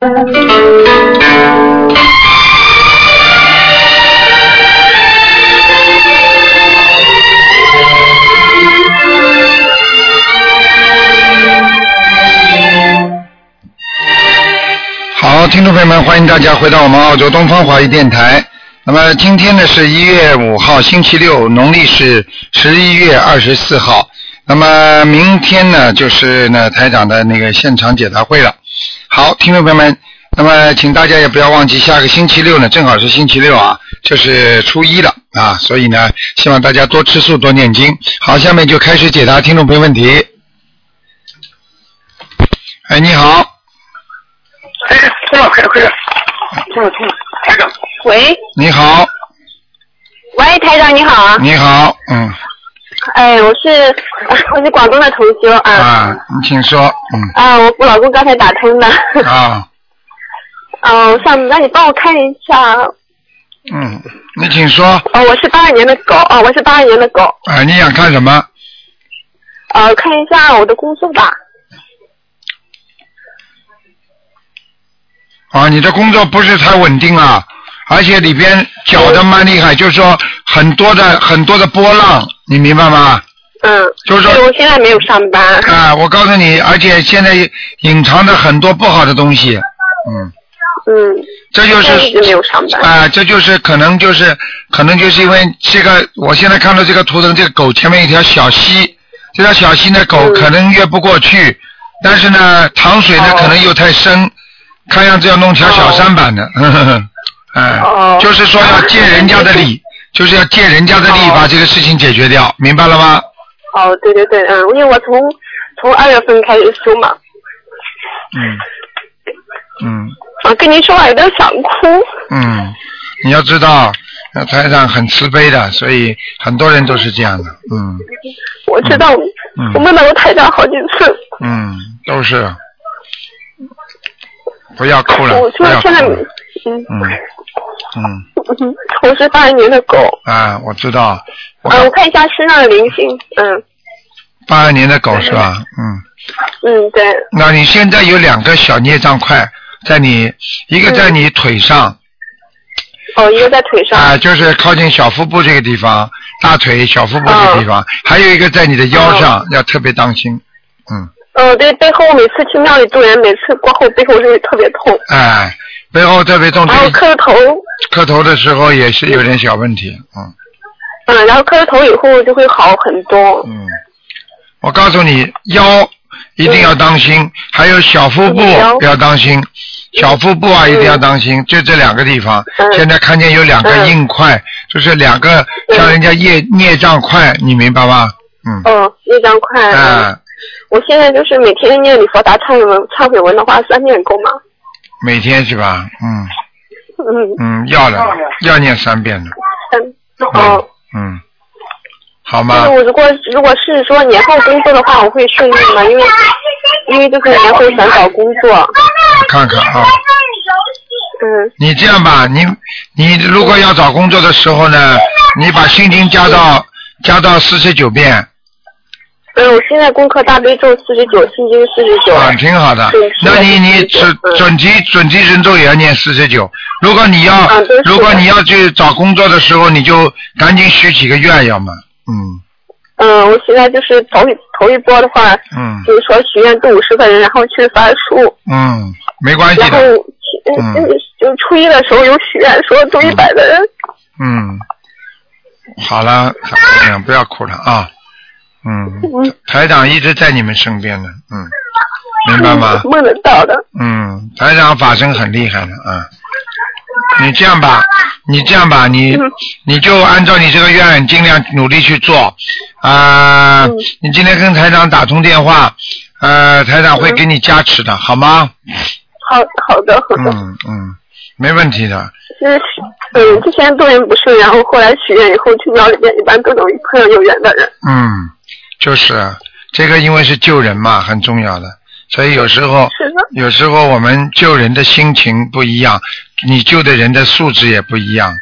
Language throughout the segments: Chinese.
好，听众朋友们，欢迎大家回到我们澳洲东方华语电台。那么今天呢是一月五号，星期六，农历是十一月二十四号。那么明天呢就是呢台长的那个现场解答会了。好，听众朋友们，那么请大家也不要忘记，下个星期六呢正好是星期六啊，就是初一了啊，所以呢希望大家多吃素，多念经。好，下面就开始解答听众朋友问题。哎，你好，哎，快点，快点，快点，听了听了，台长，喂，你好，喂，台长你好啊！你好，嗯哎，我是我是广东的同修啊。啊，你请说，嗯。啊，我我老公刚才打通的，啊，嗯，我想让你帮我看一下，嗯，你请说，哦，我是八二年的狗，哦，我是八二年的狗，啊，你想看什么？呃，看一下我的工作吧，啊，你的工作不是太稳定啊，而且里边搅的蛮厉害，就是说很多的很多的波浪，你明白吗？嗯，就是说，我现在没有上班，啊，我告诉你，而且现在隐藏着很多不好的东西，嗯，嗯，这就是一直没是有上班，啊，这就是可能就是可能就是因为这个，我现在看到这个图腾，这个狗前面一条小溪，这条小溪呢，狗嗯。可能越不过去，但是呢，塘水呢哦。可能又太深，看样子要弄条小舢板的，呵呵呵，哎，哦。就是说要借人家的力，就是要借人家的力哦把这个事情解决掉，明白了吗？哦，对对对，嗯，因为我从从二月份开始修嘛，嗯，嗯。啊，跟您说话有点想哭，嗯，你要知道，那台长很慈悲的，所以很多人都是这样的。嗯我知道，嗯我梦到过台长好几次，嗯，都是。不要哭了，我说现在，嗯嗯嗯，我是八二年的狗。啊，我知道。我呃，我看一下身上的灵性，嗯八二年的狗是吧？嗯，嗯，对，那你现在有两个小孽障块在你，一个在你腿上，哦，一个在腿上，啊，就是靠近小腹部这个地方，大腿、小腹部这个地方，还有一个在你的腰上，要特别当心。嗯。哦，对，背后我每次去庙里渡人，每次过后背后就会特别痛，哎，背后特别痛，然后这个磕头，磕头的时候也是有点小问题，嗯。嗯，然后磕了头以后就会好很多，嗯。我告诉你，腰一定要当心，还有小腹部不要当心，小腹部啊一定要当心，就这两个地方。嗯。现在看见有两个嗯硬块，就是两个像人家业孽障块，你明白吗？嗯。哦，孽障块，嗯。啊，我现在就是每天念礼佛达忏悔文，忏悔文的话三遍够吗？每天是吧？嗯嗯，嗯，要的，要念三遍的。三，哦。嗯，好就是吗？我如果如果是说年后工作的话，我会顺利吗？因为因为就是年后想找工作，我看看啊。嗯，你这样吧，你你如果要找工作的时候呢，你把心经加到加到四十九遍嗯，我现在功课大悲咒四十九，心经四十九，啊，挺好的。那你你是准嗯。准提准提神咒也要念四十九。如果你要如果你要去找工作的时候，你就赶紧许几个愿，要么嗯。嗯，我现在就是头一头一波的话，嗯就是说许愿度五十个人，然后去发书，嗯，没关系然后。的，嗯。嗯就初一的时候有许愿说度一百个人，嗯，好了，小姑娘不要哭了啊，嗯，嗯，台长一直在你们身边呢，嗯，明白吗？梦得到的，嗯，台长法身很厉害的啊。你这样吧，你这样吧，你嗯你就按照你这个愿尽量努力去做啊、嗯你今天跟台长打通电话，呃，台长会给你加持的，好吗？好好的好的，嗯嗯，没问题的。就是嗯之前做人不顺，然后后来许愿以后去庙里面一般都能碰到有缘的人，嗯，就是这个，因为是救人嘛，很重要的，所以有时候，有时候我们救人的心情不一样，你救的人的素质也不一样。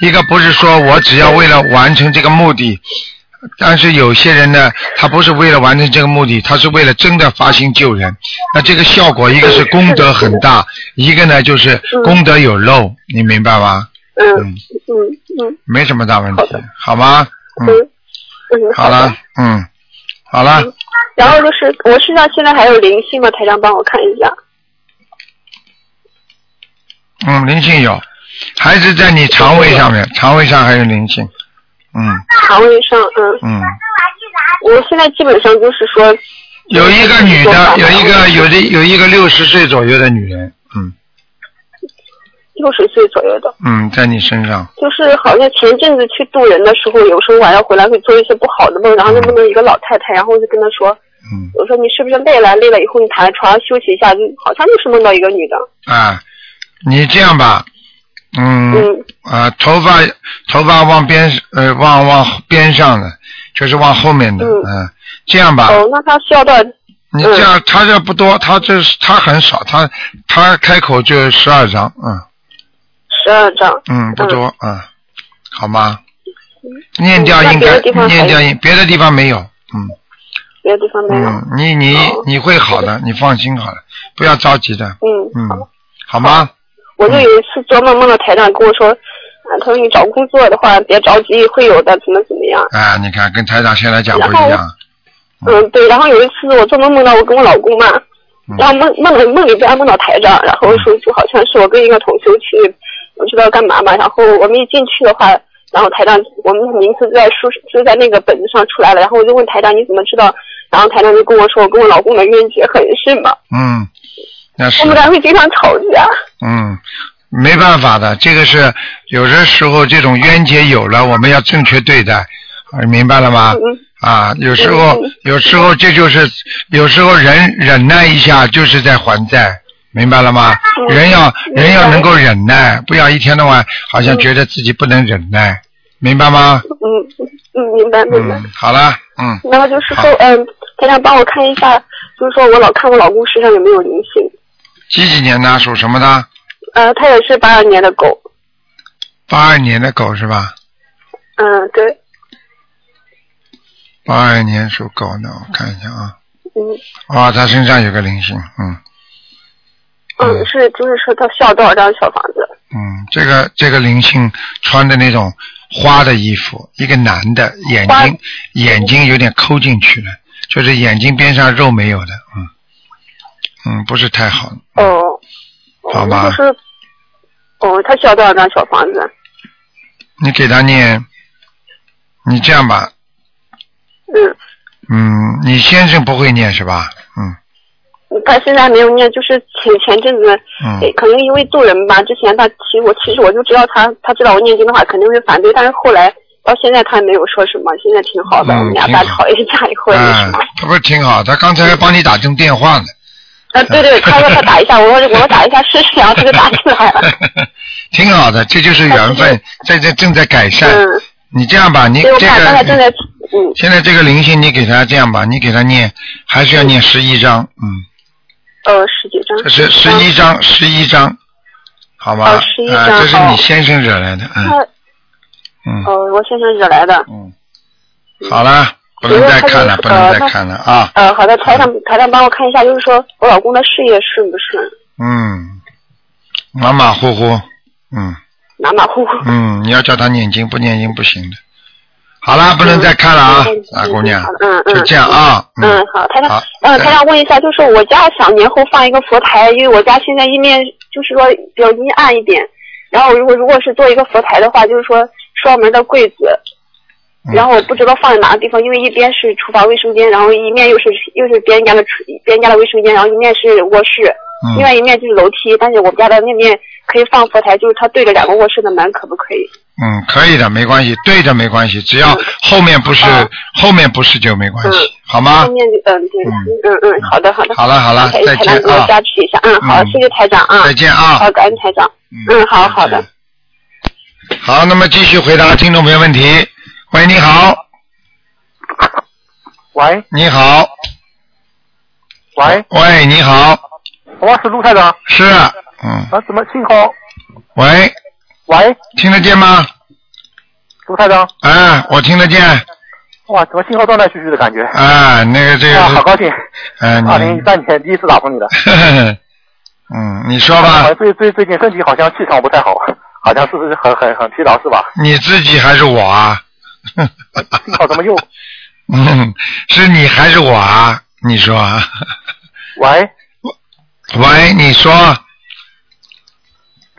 一个不是说我只要为了完成这个目的，但是有些人呢，他不是为了完成这个目的，他是为了真的发心救人。那这个效果，一个是功德很大，一个呢就是功德有漏，你明白吗？嗯嗯，嗯嗯。没什么大问题好吗？嗯。好了，嗯，好了，然后就是我身上现在还有灵性吗？台长帮我看一下。嗯，灵性有，还是在你肠胃上面，肠胃上还有灵性。嗯肠胃上，嗯，嗯，我现在基本上就是说，有一个女的，有一个有的有一个六十岁左右的女人，嗯六十岁左右的，嗯，在你身上，就是好像前阵子去渡人的时候，有时候晚上回来会做一些不好的梦，然后就梦到一个老太太，然后我就跟她说，嗯。我说你是不是累了？累了以后你躺在床上休息一下，就好像就是梦到一个女的，啊，你这样吧，嗯嗯。啊，头发头发往边呃往往边上的，就是往后面的，嗯嗯，这样吧，哦，那他需要多少？你这样他这不多，他这是他很少，他他开口就十二张，嗯十二张。嗯，不多，嗯，好吗？念掉应该念掉应别的地方没有，嗯别的地方没有。嗯，你你哦你会好的，你放心好了，不要着急的，嗯，嗯好。，吗？我就有一次做梦，梦到台长跟我说，啊，他说你找工作的话别着急，会有的，怎么怎么样。啊，你看跟台长现在讲不一样，嗯，对。然后有一次我做梦梦到我跟我老公嘛，嗯然后梦梦里梦里边梦到台长，然后说就好像是我跟一个同学去，不知道干嘛嘛。然后我们一进去的话，然后台长我们的名字就在书就在那个本子上出来了。然后我就问台长你怎么知道？然后台长就跟我说我跟我老公的冤结很深嘛，嗯，那是我们俩会经常吵架。嗯，没办法的，这个是有的时候这种冤结有了，我们要正确对待，啊明白了吗？嗯啊，有时候嗯有时候这就是有时候忍忍耐一下就是在还债，明白了吗？嗯人要人要能够忍耐，不要一天到晚好像觉得自己不能忍耐，明白吗？嗯嗯，明白明白。嗯，好了，嗯，然后就是说，嗯，台长帮我看一下，就是说我老看我老公身上有没有灵性。几几年的属什么的？呃，他也是八二年的狗。八二年的狗是吧？嗯，对，八二年属狗的，我看一下啊。嗯哦，他身上有个灵性，嗯嗯，是就是说他需要多少张小房子？嗯，这个这个灵性穿的那种花的衣服，一个男的，眼睛眼睛有点抠进去了，就是眼睛边上肉没有的，嗯嗯，不是太好，哦，好吧哦就是，哦，他需要多少张小房子？你给他念，你这样吧，嗯，嗯，你先生不会念是吧？嗯他现在还没有念，就是前前阵子，嗯可能因为做人吧，之前他其实我其实我就知道他，他知道我念经的话肯定会反对，但是后来到现在他也没有说什么，现在挺好的，嗯我们俩大吵一架以后他不是挺好，他刚才还帮你打通电话呢。啊，对对，他说他打一下，我说我说打一下试试，然后他就打进来了。挺好的，这就是缘分，在这正在改善。嗯，你这样吧，你这个，嗯现在这个灵性，你给他这样吧，你给他念，还是要念十一章，嗯，呃十几张。这是十一张，十一张，好吧？哦11啊，章这是哦你先生惹来的，嗯他嗯哦，我先生惹来的。嗯，好了，不能再看了，不能再看了啊，呃，好的，台长台长帮我看一下，就是说我老公的事业顺不顺？嗯，马马虎虎，嗯马马虎虎。嗯，你要叫他念经，不念经不行的。好了，不能再看了啊嗯，大姑娘嗯，嗯就这样啊，嗯，好，台长好，嗯，台长问一下，就是我家想年后放一个佛台，因为我家现在一面就是说比较阴暗一点，然后如果如果是做一个佛台的话，就是说双门的柜子，嗯然后我不知道放在哪个地方，因为一边是厨房卫生间，然后一面又是又是别人家的厨别人家的卫生间，然后一面是卧室，嗯另外一面就是楼梯，但是我们家的那面可以放佛台，就是它对着两个卧室的门，可不可以？嗯，可以的，没关系，对着没关系，只要嗯。后面不是哦后面不是就没关系嗯，好吗？后？面就嗯对，嗯。嗯嗯，好的好的。好了好了再见台长给我啊。加持一下，嗯好，嗯谢谢台长啊，再见啊。好，感恩台长，嗯好好的。好，那么继续回答听众朋友问题。喂，你好，喂。你好，喂，喂，你好，我是卢台长，是，嗯，啊，怎么信号？喂，喂，听得见吗？卢太长，哎，我听得见，哇，怎么信号断断续续的感觉？啊，那个这个啊，好高兴！嗯，二零一你，三年第一次打通你的。嗯，你说吧我，最最最近身体好像气场不太好，好像是不是很很很疲劳是吧？你自己还是我啊？信号怎么又？嗯，是你还是我啊？你说啊？喂，喂，你说，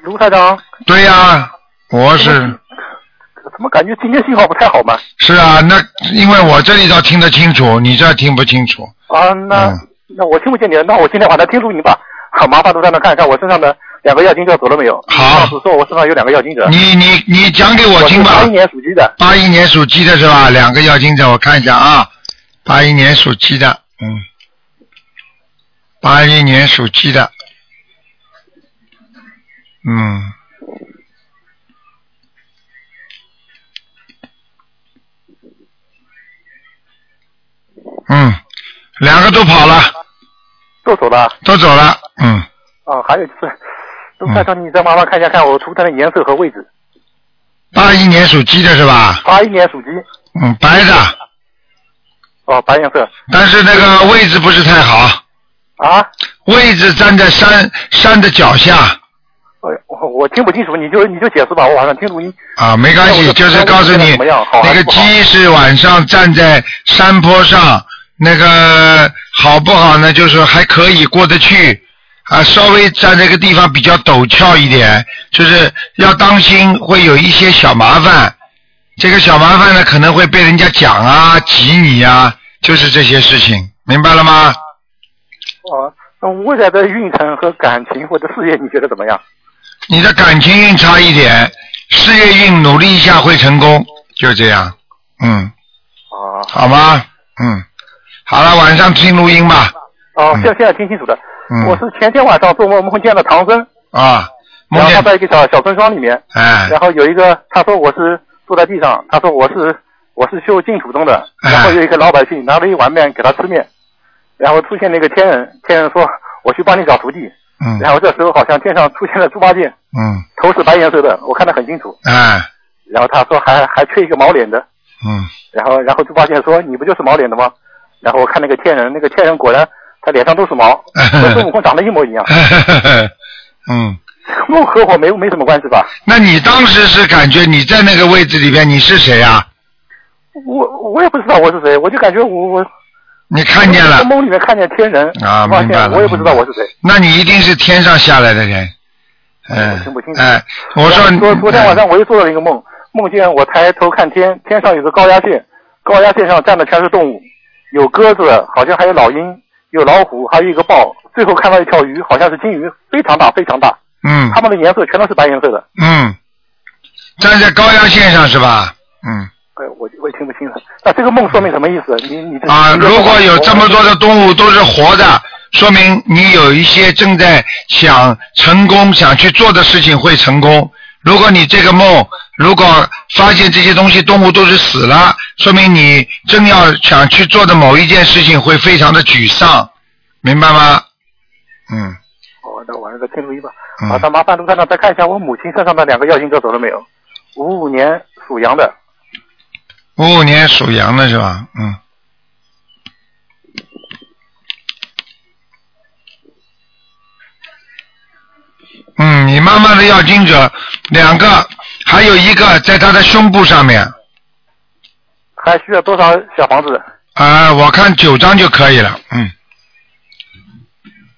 卢台长，对呀、我是怎么感觉今天信号不太好嘛？是啊，那因为我这里倒听得清楚，你这儿听不清楚。啊，那、嗯那我听不见你，那我今天晚上听录音吧。好，麻烦卢台长看一看我身上的两个要经者走了没有？好上次说我身上有两个要经者。你你你讲给我我听吧是八一。年属鸡的，八一年属鸡的是吧？两个药精者，我看一下啊。八一年属鸡的，嗯，八一年属鸡的，嗯，嗯，两个都跑了，都走了。都走了，嗯，哦，还有就是，卢台长，你再麻烦看一下，看我图腾的颜色和位置。八一年属鸡的是吧？八一年属鸡，嗯，白的，哦，白颜色。但是那个位置不是太好，啊，位置站在山山的脚下。哎，我我听不清楚，你就你就解释吧，我晚上听录音。啊，没关系，就是告诉你那个鸡是晚上站在山坡上，那个好不好呢？就是还可以过得去。啊，稍微在这个地方比较陡峭一点，就是要当心会有一些小麻烦。这个小麻烦呢，可能会被人家讲啊、挤你啊，就是这些事情，明白了吗？哦，那未来的运程和感情或者事业，你觉得怎么样？你的感情运差一点，事业运努力一下会成功，就这样。嗯，啊，好吗？嗯，好了，晚上听录音吧。哦，嗯。现现在听清楚的。嗯，我是前天晚上做梦梦见了唐僧，啊，梦然后在一个小小村庄里面，哎。然后有一个他说我是坐在地上，他说我是我是修净土宗的，哎。然后有一个老百姓拿了一碗面给他吃面，然后出现了一个天人，天人说我去帮你找徒弟，嗯然后这时候好像天上出现了猪八戒，嗯头是白颜色的，我看得很清楚，哎然后他说还还缺一个毛脸的，嗯然后然后猪八戒说你不就是毛脸的吗？然后我看那个天人，那个天人果然他脸上都是毛，和孙悟空长得一模一样，嗯，梦和我没没什么关系吧？那你当时是感觉你在那个位置里边你是谁啊？我我也不知道我是谁，我就感觉我我你看见了。在，梦里面看见天人。啊发明白了现我也不知道我是谁。那你一定是天上下来的人。嗯我听不清楚。哎，我说昨昨天晚上我又做了一个梦，梦见我抬头看天，天上有个高压线，高压线上站的全是动物，有鸽子，好像还有老鹰，有老虎，还有一个豹，最后看到一条鱼，好像是金鱼，非常大非常大，嗯。它们的颜色全都是白颜色的。嗯，站在高压线上是吧？嗯那这个梦说明什么意思？你你啊，如果有这么多的动物都是活的，说明你有一些正在想成功、想去做的事情会成功。如果你这个梦，如果发现这些东西动物都是死了，说明你正要想去做的某一件事情会非常的沮丧，明白吗？嗯哦，那晚上再听录音吧。嗯好，的麻烦卢站长再看一下我母亲身上的两个药性者走了没有？五五年属羊的，五五年属羊的是吧？嗯。嗯，你妈妈的要经者两个，还有一个在她的胸部上面还需要多少小房子？啊、我看九张就可以了。嗯，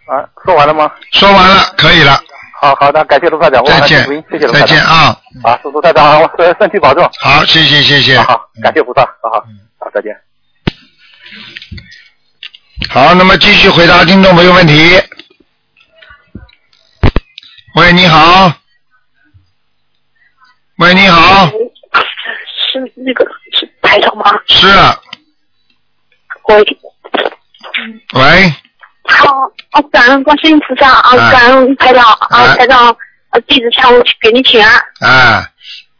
啊，说完了吗？说完了，可以了，好好的，感谢卢台长，我再见谢谢卢台再。见啊！啊，祝卢台长我身体保重。好，谢谢谢谢。好好，感谢菩萨，好好，好，再见。好，那么继续回答听众朋友问题。喂，你好。喂，你好，是那个是台长吗？是，喂，喂，好，哦，感恩观世音菩萨啊，哎感恩台长哎啊，台长，呃，弟子向我给你请安。哎，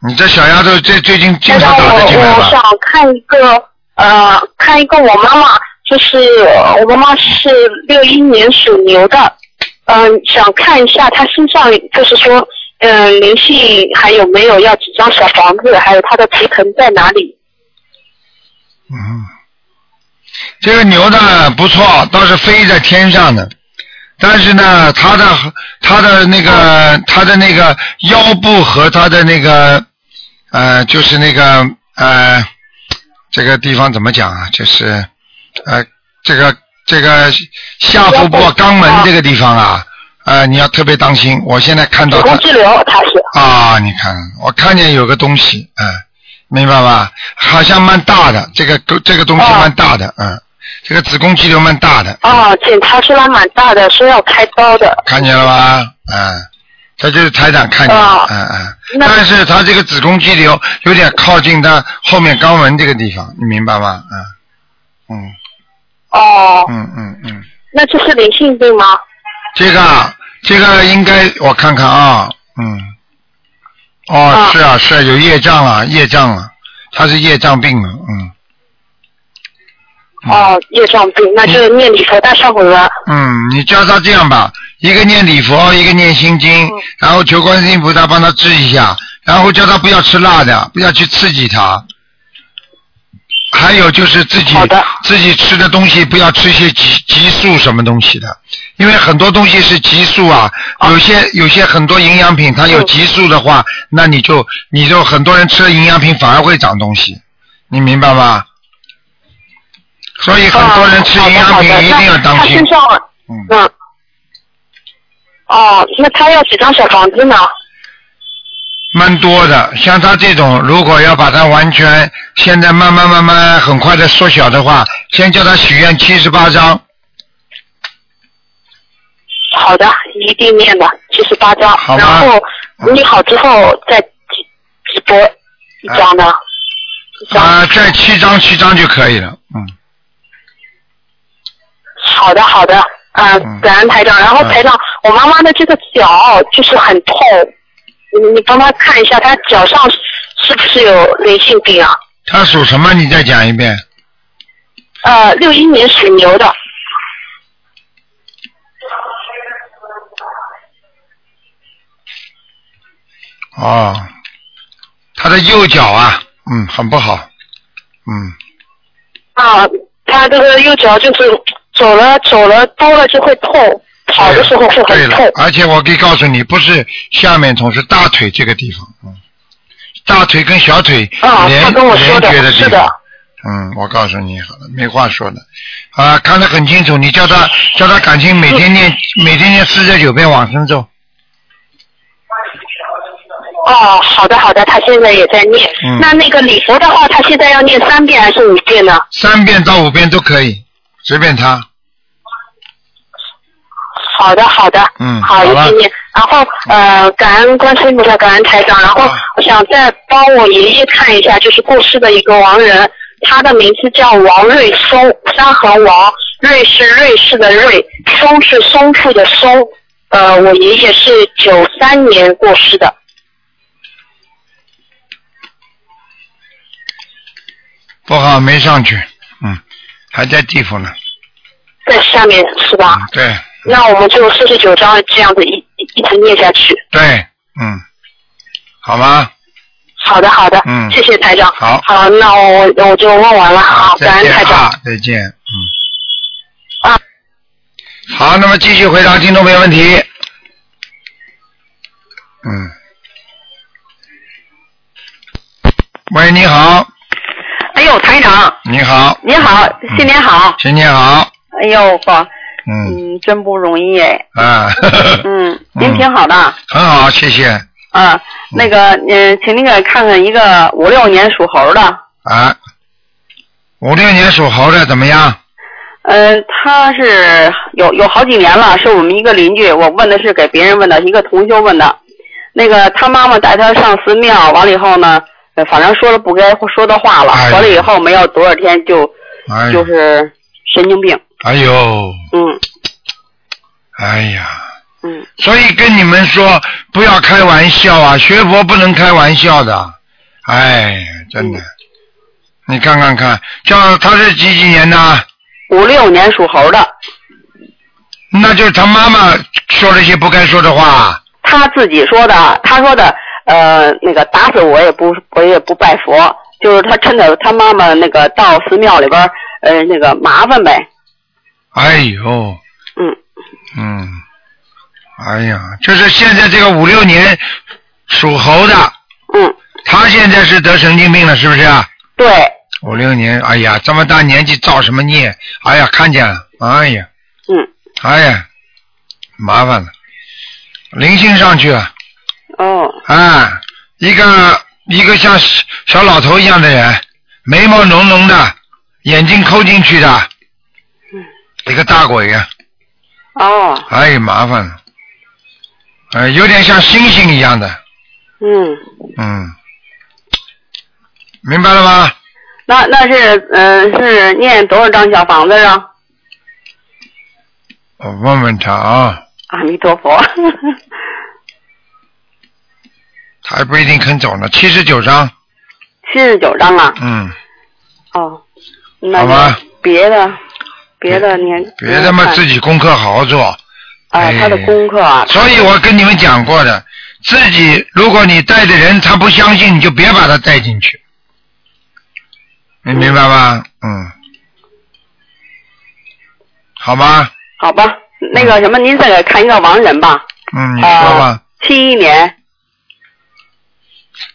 你这小丫头这最近经，常打得进来吧？我我想看一个呃，看一个我妈妈，就是呃我妈妈是六一年属牛的，嗯、想看一下她身上就是说，嗯、灵性还有没有要几张小房子，还有她的图腾在哪里？嗯，这个牛呢不错，倒是飞在天上的，但是呢，它的它的那个它的那个腰部和它的那个呃，就是那个呃，这个地方怎么讲啊？就是呃，这个这个下腹部肛门这个地方啊，呃，你要特别当心。我现在看到它子宫肌瘤它是。啊，你看，我看见有个东西，嗯，明白吧？好像蛮大的，这个这个东西蛮大的，嗯，这个子宫肌瘤蛮大的。哦，检查出来蛮大的，是要开刀的。看见了吧？嗯，这就是台长看见嗯嗯。但是他这个子宫肌瘤有点靠近他后面肛门这个地方，你明白吗？嗯嗯哦，嗯嗯嗯，那这是灵性病吗？这个啊这个应该我看看啊，嗯，哦啊是啊是啊有业障了业障了，他是业障病了，嗯。哦，业障病，那就是念礼佛大忏悔文。嗯，你叫他这样吧，一个念礼佛，一个念心经，嗯然后求观世音菩萨帮他治一下，然后叫他不要吃辣的，不要去刺激他。还有就是自己自己吃的东西不要吃一些激激素什么东西的，因为很多东西是激素啊，有些有些很多营养品它有嗯激素的话，那你就你就很多人吃了营养品反而会长东西，你明白吗？所以很多人吃哦营养品一定要当心那他身。上，嗯。嗯。哦，那他要几张小房子呢？蛮多的，像他这种，如果要把它完全现在慢慢慢慢很快的缩小的话，先叫他许愿七十八张，好的，一定念的，七十八张。然后你好之后再直直播一张呢？啊、再七张七张就可以了，嗯，好的，好的，嗯、嗯感恩台长。然后嗯台长，我妈妈的这个脚就是很痛，你你帮她看一下，她脚上是不是有灵性病啊？她属什么？你再讲一遍。呃，六一年属牛的。哦，他的右脚啊，嗯，很不好，嗯，啊，他这个右脚就是走了走了多了就会痛，跑的时候会对了很痛。，而且我可以告诉你，不是下面痛，是大腿这个地方，嗯，大腿跟小腿啊，连连接的地是的方。。嗯，我告诉你好了，没话说了，啊，看得很清楚。你叫他叫他赶紧每天念 每天念四十九遍往生咒，哦，好的好的，他现在也在念。嗯那那个礼佛的话，他现在要念三遍还是五遍呢？三遍到五遍都可以，随便他。好的，好的，嗯好了。然后呃，感恩观世音菩萨，感恩台长。然后啊我想再帮我爷爷看一下，就是过世的一个亡人，他的名字叫王瑞松，三横王，瑞是瑞士的瑞，松是松树的松。呃，我爷爷是九三年过世的。不好，没上去，嗯，还在地府呢。在下面是吧？嗯，对那我们就四十九章这样子一一一直念下去。对，嗯，好吗？好的，好的，嗯谢谢台长。好好，那我我就问完了。好，再感恩台长。啊，再见，嗯。啊。好，那么继续回答听众朋友问题。嗯。喂，你好，台长，你好，你好，新年好。新年好，哎呦呵，嗯，嗯，真不容易哎。啊，嗯，您挺好的。很好，谢谢啊，那个，嗯，请您给看看一个五六年属猴的。啊。五六年属猴的怎么样？呃，他是有有好几年了，是我们一个邻居。我问的是给别人问的，一个同修问的。那个他妈妈带他上寺庙，完了以后呢，呃反正说了不该说的话了，完了以后没有多少天就哎就是神经病。哎呦，嗯哎呀，嗯，所以跟你们说，不要开玩笑啊，学佛不能开玩笑的。哎呀，真的，你看看看，叫他是几几年的？五六年属猴的。那就是他妈妈说了一些不该说的话。他自己说的，他说的，呃，那个打死我也不我也不拜佛，就是他趁着他妈妈那个到寺庙里边呃那个麻烦呗。哎呦，嗯，嗯，哎呀，就是现在这个五六年属猴的，嗯，他现在是得神经病了，是不是啊？对，五六年，哎呀，这么大年纪造什么孽？哎呀，看见了，哎呀，嗯，哎呀，麻烦了，灵性上去了，哦，啊，一个一个像小老头一样的人，眉毛浓浓的，眼睛抠进去的，一个大鬼呀、哦，哎，麻烦了，呃，有点像星星一样的，嗯，嗯，明白了吗？那那是嗯、呃、是念多少张小房子啊？我问问他啊，阿弥陀佛。他还不一定肯走呢，七十九张，七十九张啊？嗯，哦，那好吧。别的别的念别他妈自己功课好好做。啊，哎。他的功课啊，所以我跟你们讲过的，自己如果你带的人他不相信，你就别把他带进去，你明白吧？嗯，好吧，好吧，那个什么，您再给看一个亡人吧。嗯，你说吧，七一年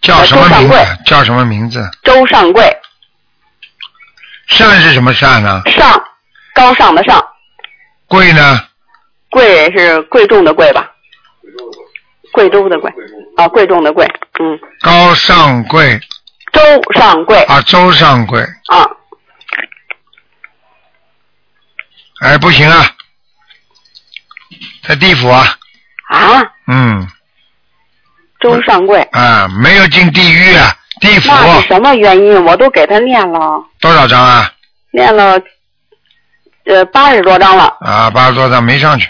叫什么名字？叫什么名字？周上贵，善是什么善呢？上高尚的上，贵呢？贵是贵重的贵吧？贵州的贵。啊，贵重的贵，嗯，高尚贵。周上贵。啊，周上贵，啊，哎，不行啊，在地府啊，啊，嗯，周上贵，啊，没有进地狱啊，地府那是什么原因？我都给他念了，多少张啊？念了呃八十多张了，啊，八十多张没上去。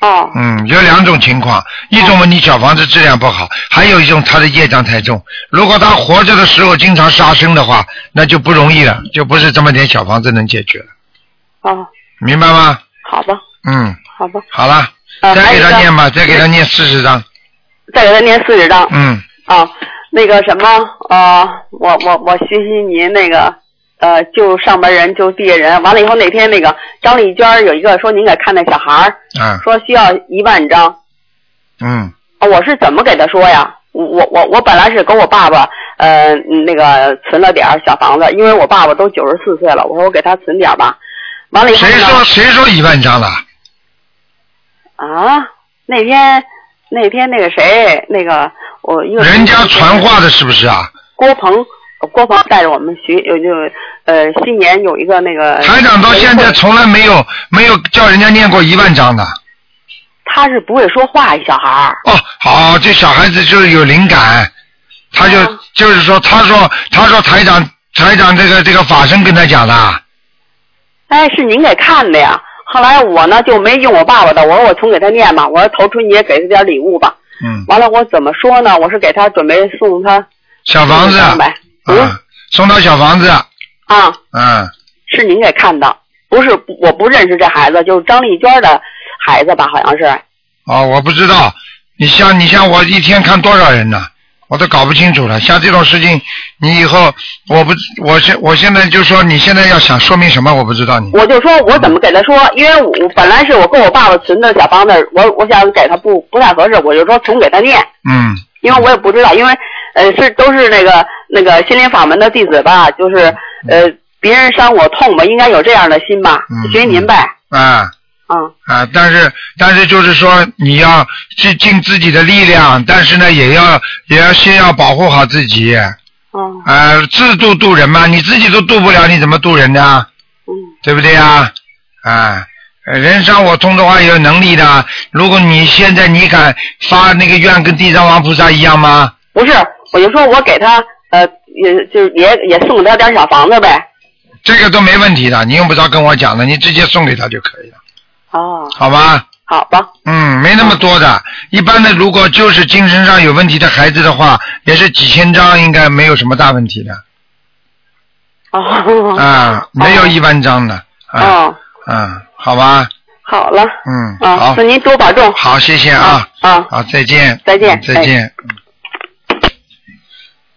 哦，嗯，有两种情况，一种嘛，你小房子质量不好，还有一种他的业障太重。如果他活着的时候经常杀生的话，那就不容易了，就不是这么点小房子能解决了，哦，明白吗？好吧，嗯，好吧，好了，呃，再给他念吧，再给他念四十张。再给他念四十张，嗯，啊，那个什么，呃，我我我学习您那个，呃，就上边人就地下人，完了以后那天那个张丽娟有一个说您给看那小孩儿，啊，说需要一万张，嗯，啊我是怎么给他说呀？我我我我本来是给我爸爸呃那个存了点儿小房子，因为我爸爸都九十四岁了，我说我给他存点儿吧。完了以后谁说？谁说一万张了？啊，那天那天那个谁那个我人家传话的是不是啊？郭鹏，郭鹏带着我们学有就呃新年有一个那个台长到现在从来没有没有叫人家念过一万张的。他是不会说话，一小孩儿哦，好，这小孩子就是有灵感，他就、啊就是说，他说他说台长台长这个这个法身跟他讲的，哎，是您给看的呀。后来我呢就没用我爸爸的，我说我重给他念吧，我说头春节给他点礼物吧。嗯，完了我怎么说呢？我是给他准备送他小房子，啊，送到小房子，啊，嗯，是您给看的，不是我不认识这孩子，就是张丽娟的孩子吧，好像是。哦，我不知道，你像你像我一天看多少人呢？我都搞不清楚了。像这种事情，你以后我不我现我现在就说你现在要想说明什么，我不知道你。我就说我怎么给他说，因为我本来是我跟我爸爸存的小房子，我我想给他不不太合适，我就说重给他念，嗯因为我也不知道，因为呃是都是那个那个心灵法门的弟子吧，就是呃别人伤我痛吧，应该有这样的心吧，嗯学您呗，啊啊啊，但是但是就是说你要尽尽自己的力量，但是呢也要也要先要保护好自己。哦啊，自度度人嘛，你自己都度不了，你怎么度人呢？嗯对不对呀？啊，呃人上我通的话也有能力的。如果你现在你敢发那个愿跟地藏王菩萨一样吗？不是，我就说我给他呃也就也也送给他点小房子呗，这个都没问题的，你用不着跟我讲的，你直接送给他就可以了，哦。好吧？好吧，嗯，没那么多的。一般的，如果就是精神上有问题的孩子的话，也是几千张，应该没有什么大问题的。哦。啊，没有一万张的。啊，哦。嗯，好吧，好了。嗯，啊好，那您多保重。好，谢谢啊，啊好，再见，再见嗯再见。嗯。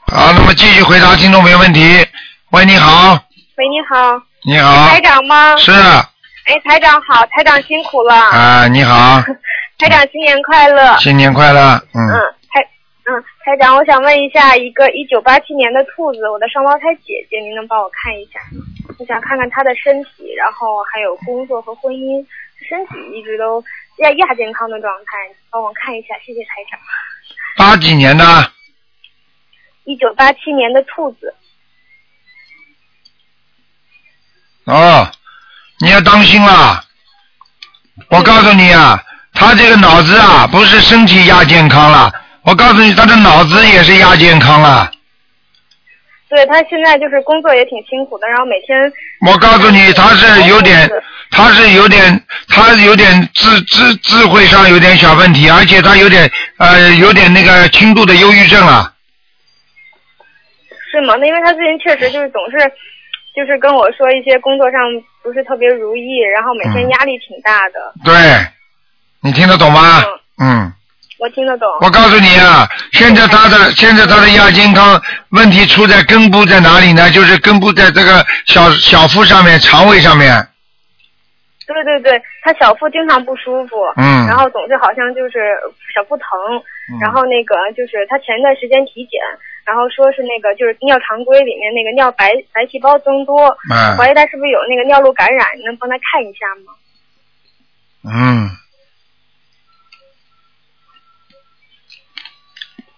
好，那么继续回答听众朋友问题。喂，你好，喂，你好，你好。台，长吗？是哎，台长好，台长辛苦了。啊，你好，台长新年快乐。新年快乐，嗯，嗯，台嗯台长，我想问一下，一个一九八七年的兔子，我的双胞胎姐姐，您能帮我看一下？我想看看她的身体，然后还有工作和婚姻，身体一直都亚亚健康的状态，帮我看一下，谢谢台长。八几年的，一九八七年的兔子，哦，你要当心啦！我告诉你啊，他这个脑子啊，不是身体亚健康了，我告诉你，他的脑子也是亚健康了。对他现在就是工作也挺辛苦的，然后每天我告诉你，他是有点，他是有点，他有点智智智慧上有点小问题，而且他有点呃有点那个轻度的忧郁症啊。是吗？那因为他最近确实就是总是，就是跟我说一些工作上不是特别如意，然后每天嗯压力挺大的。对，你听得懂吗？嗯，我听得懂。我告诉你啊，现在他的现在他的亚健康问题出在根部在哪里呢？就是根部在这个小小腹上面、肠胃上面。对对对，他小腹经常不舒服，嗯然后总是好像就是小腹疼，嗯然后那个就是他前段时间体检，然后说是那个就是尿常规里面那个尿白白细胞增多，嗯。怀疑他是不是有那个尿路感染，你能帮他看一下吗？嗯，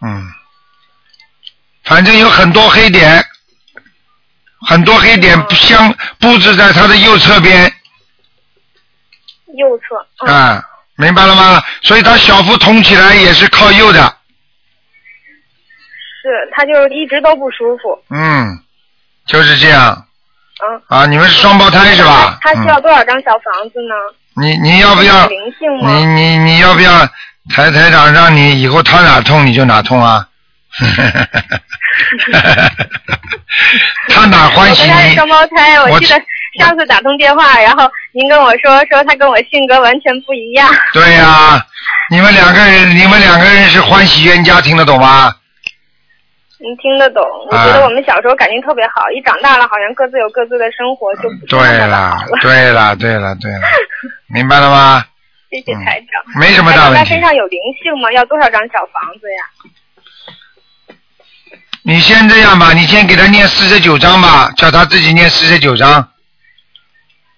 嗯，反正有很多黑点，很多黑点相布置在他的右侧边。右侧，嗯，啊，明白了吗？所以他小腹捅起来也是靠右的，是，他就一直都不舒服，嗯，就是这样嗯。啊。你们是双胞胎是吧？他他需要嗯，多少张小房子呢？你你要不要？灵性吗？你你你要不要台台长让你以后他哪痛你就哪痛啊？他哪欢喜你双？胞胎，我我记得上次打通电话，然后您跟我说说他跟我性格完全不一样。对呀、你们两个人，你们两个人是欢喜冤家，听得懂吗？您听得懂？我啊觉得我们小时候感情特别好，一长大了好像各自有各自的生活，就不对了。，对了，对了，对了，明白了吗？谢谢台长。嗯没什么大问题他身。上有灵性吗？要多少张小房子呀？你先这样吧，你先给他念四十九章吧，叫他自己念四十九章，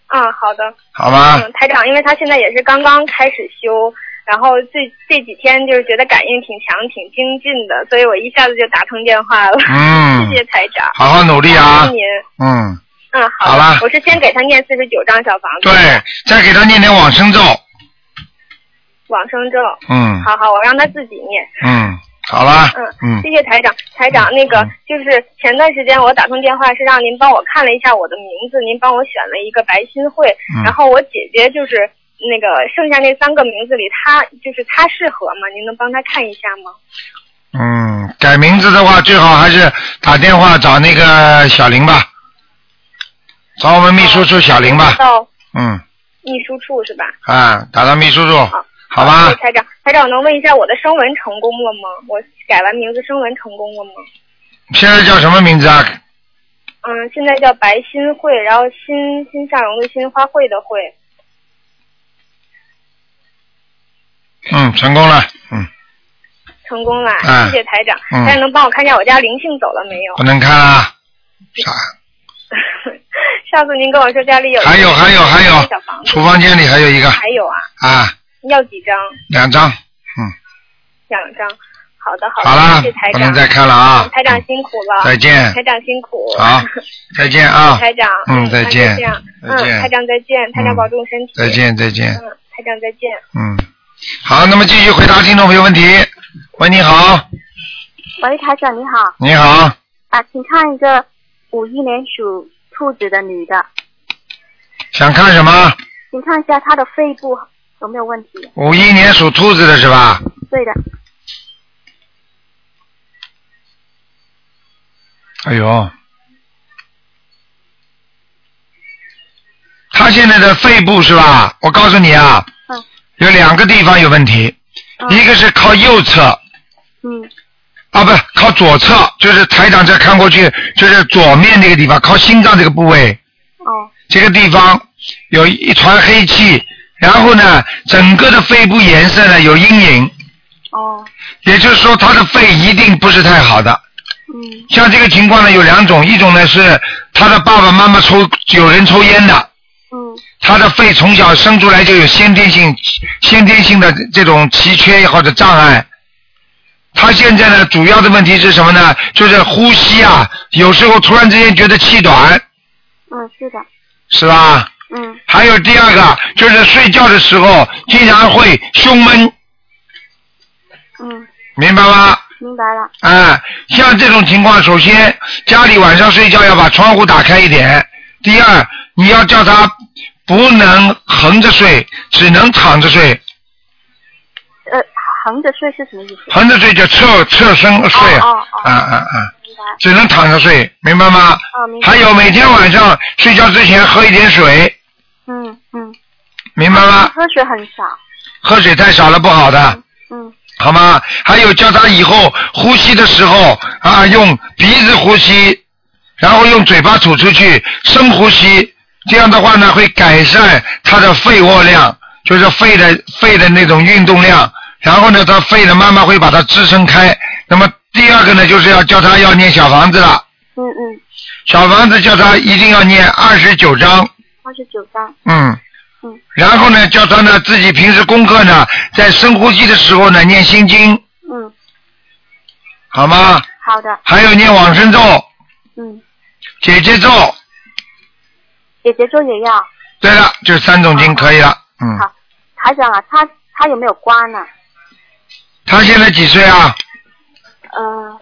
啊，好的。好吧？嗯，台长，因为他现在也是刚刚开始修，然后这这几天就是觉得感应挺强、挺精进的，所以我一下子就打通电话了。嗯 谢谢台长。好好努力啊谢谢！您。嗯，嗯，好了我是先给他念四十九张小房子。对，再给他念点往生咒。往生咒。嗯好好，我让他自己念。嗯，好了。嗯嗯谢谢台长。台长，那个就是前段时间我打通电话是让您帮我看了一下我的名字，您帮我选了一个白新会，嗯然后我姐姐就是那个剩下那三个名字里，他就是他适合吗？您能帮他看一下吗？嗯，改名字的话，最好还是打电话找那个小林吧，找我们秘书处小林吧。到嗯，秘书处是吧？啊，打到秘书处，好好吧？台长，台长，能问一下我的声纹成功了吗？我改完名字声纹成功了吗？现在叫什么名字啊？嗯，现在叫白新慧，然后欣欣向荣的欣，花卉的卉。嗯，成功了。嗯，成功了，嗯谢谢台长。嗯但是能帮我看一下我家灵性走了没有不？能看啊。啥？上次您跟我说家里有还有还有还有小房，子，厨房间里还有一个还有啊，啊，要几张？两张。嗯两张。好的好的，好了谢谢台，长。不能再看了啊。台长辛苦了。再见台长辛苦。好，再见啊。台长。嗯再见。再见嗯，台长再见，台长嗯保重身体。再。见再见。嗯，台长再见。嗯，好，那么继续回答听众朋友问题。喂，你好，喂，台长你好你好，啊，请看一个五一年属兔子的女的，想看什么？请看一下她的肺部有没有问题？五一年属兔子的是吧？对的，哎呦，他现在的肺部是吧？我告诉你啊，嗯有两个地方有问题，嗯。一个是靠右侧，嗯。啊，不，靠左侧，就是台长这看过去，就是左面这个地方，靠心脏这个部位，哦。这个地方有一团黑气，然后呢，整个的肺部颜色呢有阴影，哦。也就是说他的肺一定不是太好的。嗯。像这个情况呢，有两种，一种呢是他的爸爸妈妈抽有人抽烟的，嗯他的肺从小生出来就有先天性、先天性的这种奇缺或者障碍。他现在呢，主要的问题是什么呢？就是呼吸啊，有时候突然之间觉得气短，嗯是的是吧？嗯还有第二个就是睡觉的时候经常会胸闷，嗯明白吗？明白了啊，像这种情况，首先家里晚上睡觉要把窗户打开一点。第二，你要叫他不能横着睡，只能躺着睡。呃横着睡是什么意思？横着睡叫侧侧身睡啊，啊啊只能躺着睡，明白吗？哦明白还有每天晚上睡觉之前喝一点水，嗯嗯明白吗？喝水很少喝水太少了不好的，嗯好吗？还有叫他以后呼吸的时候啊，用鼻子呼吸，然后用嘴巴吐出去，深呼吸。这样的话呢，会改善他的肺活量，就是肺的肺的那种运动量。然后呢，他肺呢慢慢会把它支撑开。那么第二个呢，就是要叫他要念小房子了。嗯嗯小房子叫他一定要念二十九章，二十九章嗯。嗯然后呢，叫他呢自己平时功课呢，在深呼吸的时候呢念心经，嗯好吗？好的还有念往生咒、嗯姐姐咒。姐姐咒也要对了，就三种经可以了。嗯，好台长啊他他有没有关呢？他现在几岁啊？嗯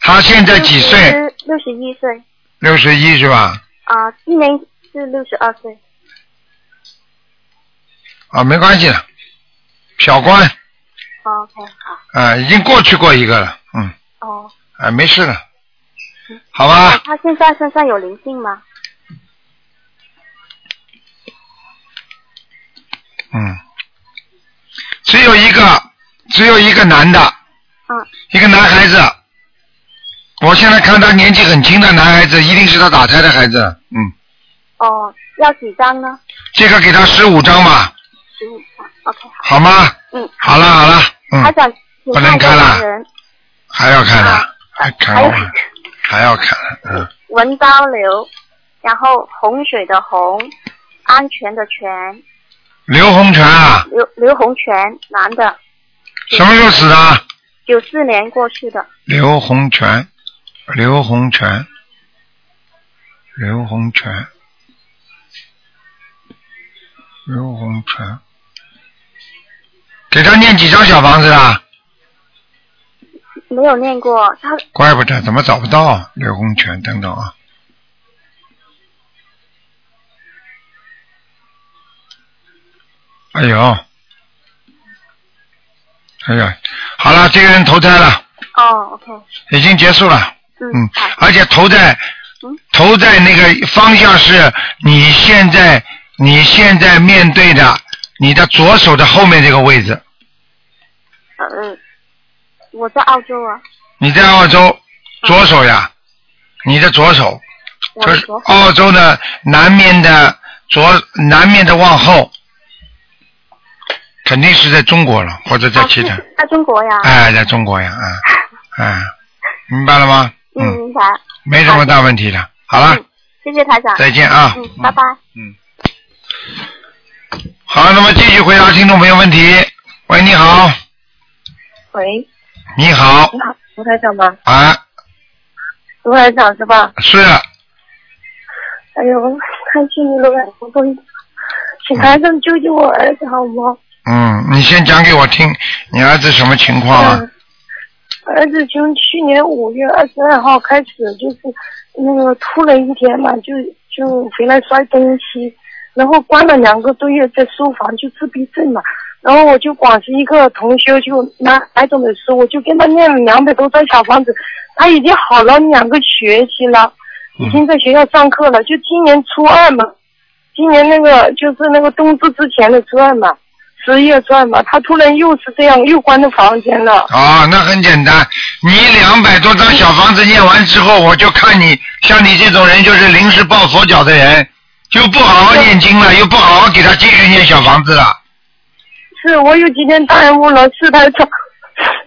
他现在几岁？六十一岁六十一是吧？啊今年是六十二岁啊，没关系的，小关，哦 OK 好啊，已经过去过一个了，嗯，哦啊，没事了，好吧？他现在身上有灵性吗？嗯，只有一个，只有一个男的，嗯。一个男孩子。我现在看他年纪很轻的男孩子，一定是他打胎的孩子。嗯，哦要几张呢？这个给他十五张吧，十五张 OK 好。好吗？嗯。好了好了，嗯，还想不能看一个看了还要看呢啊，还看还有完，还要看，嗯，文刀流，然后洪水的洪，安全的全，刘洪全啊，刘刘洪全，男的，什么时候死的？九四年过去的，刘洪全，刘洪全，刘洪全，刘洪全，给他念几张小房子啊？没有念过，他怪不得，怎么找不到刘洪全？等等啊。哎呦，哎呀，好了，这个人投胎了，哦，OK，已经结束了。嗯而且投在嗯投在那个方向是你现在你现在面对的你的左手的后面这个位置。嗯，我在澳洲啊，你在澳洲左手呀，你的左手，就是澳洲的南面的左南面的往后，肯定是在中国了，或者在啊其他，是在中国呀，哎，在中国呀，啊，啊，明白了吗？嗯，嗯，明白，没什么大问题的。好了嗯，谢谢台长，再见啊。嗯，拜拜。嗯。好，那么继续回答听众朋友问题。喂，你好，喂，你好，你好，卢台长吗？啊，卢台长是吧？是，哎呦，太幸运了，我终于，请台长救救我儿子好吗？嗯，你先讲给我听，你儿子什么情况啊？嗯，儿子从去年五月二十二号开始，就是那个吐了一天嘛，就就回来摔东西，然后关了两个多月在书房就自闭症嘛，然后我就广西一个同修就拿台长的书，我就跟他念了两百多张小房子，他已经好了两个学期了，已经在学校上课了，就今年初二嘛，今年那个就是那个冬至之前的初二嘛，十月份嘛，他突然又是这样，又关了房间了。啊，那很简单，你两百多张小房子念完之后，我就看你像你这种人，就是临时抱佛脚的人，就不好好念经了，又不好好给他继续念小房子了。是我有几天耽误了，是台长。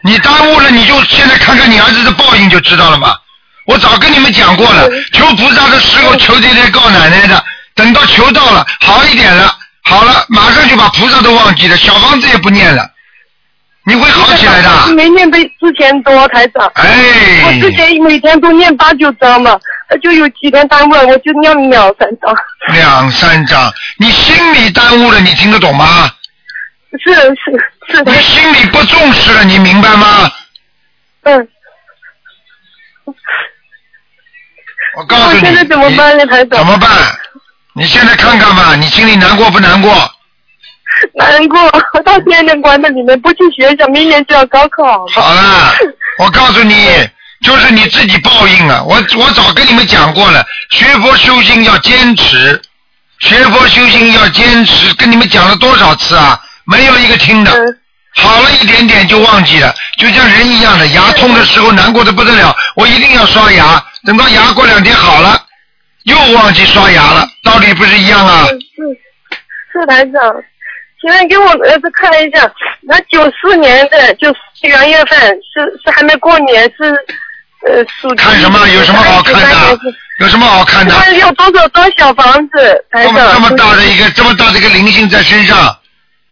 你耽误了，你就现在看看你儿子的报应就知道了嘛。我早跟你们讲过了，求菩萨的时候求爹爹告奶奶的，等到求到了好一点了，好了，马上就把菩萨都忘记了，小房子也不念了，你会好起来的。没念比之前多，台长。哎。我之前每天都念八九章嘛，就有几天耽误了，我就念两三章。两三章，你心里耽误了，你听得懂吗？是是是。你心里不重视了，你明白吗？嗯。我告诉你，现在怎么办呢，台长？怎么办？你现在看看吧，你心里难过不难过？难过，我到天天关在里面，不去学校，明年就要高考。好了，我告诉你，就是你自己报应啊。我我早跟你们讲过了，学佛修心要坚持，学佛修心要坚持，跟你们讲了多少次啊？没有一个听的。好了一点点就忘记了，就像人一样的，牙痛的时候难过的不得了，我一定要刷牙，等到牙过两天好了，又忘记刷牙了，道理不是一样啊？是是台长，请问给我儿子看一下，他九四年的，就元月份是是还没过年，是呃属鸡。看什么？有什么好看的？有什么好看的？看有多少张小房子？台长。这么这么大的一个这么大的一个灵性在身上，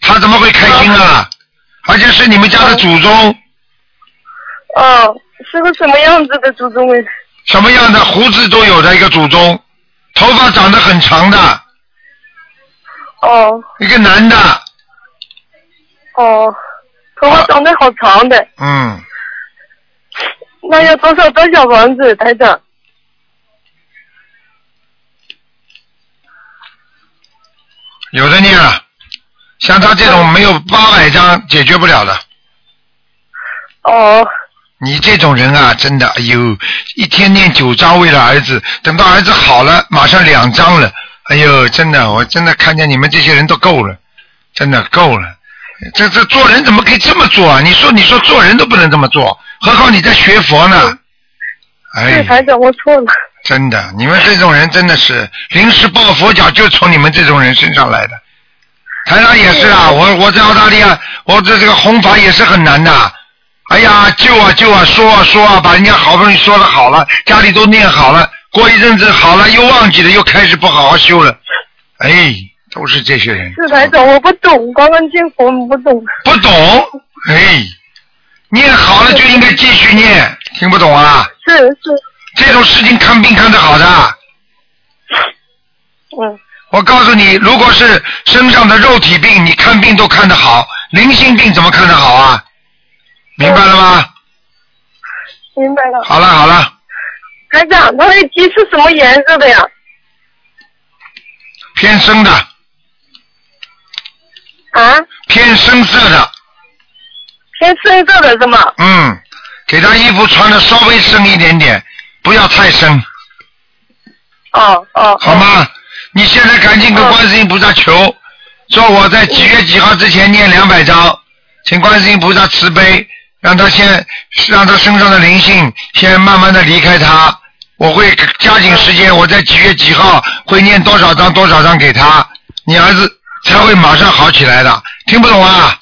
他怎么会开心啊？而且是你们家的祖宗。哦，是个什么样子的祖宗？什么样的胡子都有的一个祖宗，头发长得很长的。哦。一个男的。哦，头发长得好长的。嗯。那要多少张小房子，台长？有的念了。像他这种没有八百张解决不了的。哦。你这种人啊，真的，哎呦，一天念九章为了儿子，等到儿子好了，马上两张了，哎呦，真的，我真的看见你们这些人都够了，真的够了。这这做人怎么可以这么做啊？你说你说做人都不能这么做，何况你在学佛呢？哎。台长，我错了。真的，你们这种人真的是临时抱佛脚，就从你们这种人身上来的。台长也是啊，我我在澳大利亚，我这这个弘法也是很难的。哎呀，救啊救啊，说啊说啊，把人家好不容易说的好了，家里都念好了，过一阵子好了又忘记了，又开始不好好修了。哎，都是这些人。是台长，我不懂，刚刚进佛不懂。不懂，哎，念好了就应该继续念，听不懂啊？是是。这种事情看病看得好的。嗯。我告诉你，如果是身上的肉体病，你看病都看得好，灵性病怎么看得好啊？明白了吗？明白了。好了好了。台长，他的鸡是什么颜色的呀？偏深的。啊？偏深色的。偏深色的是吗？嗯，给他衣服穿的稍微深一点点，不要太深。哦哦。好吗？你现在赶紧跟观世音菩萨求，说我在几月几号之前念两百章，请观世音菩萨慈悲，让他先让他身上的灵性先慢慢的离开他，我会加紧时间，我在几月几号会念多少张多少张给他，你儿子才会马上好起来的，听不懂啊？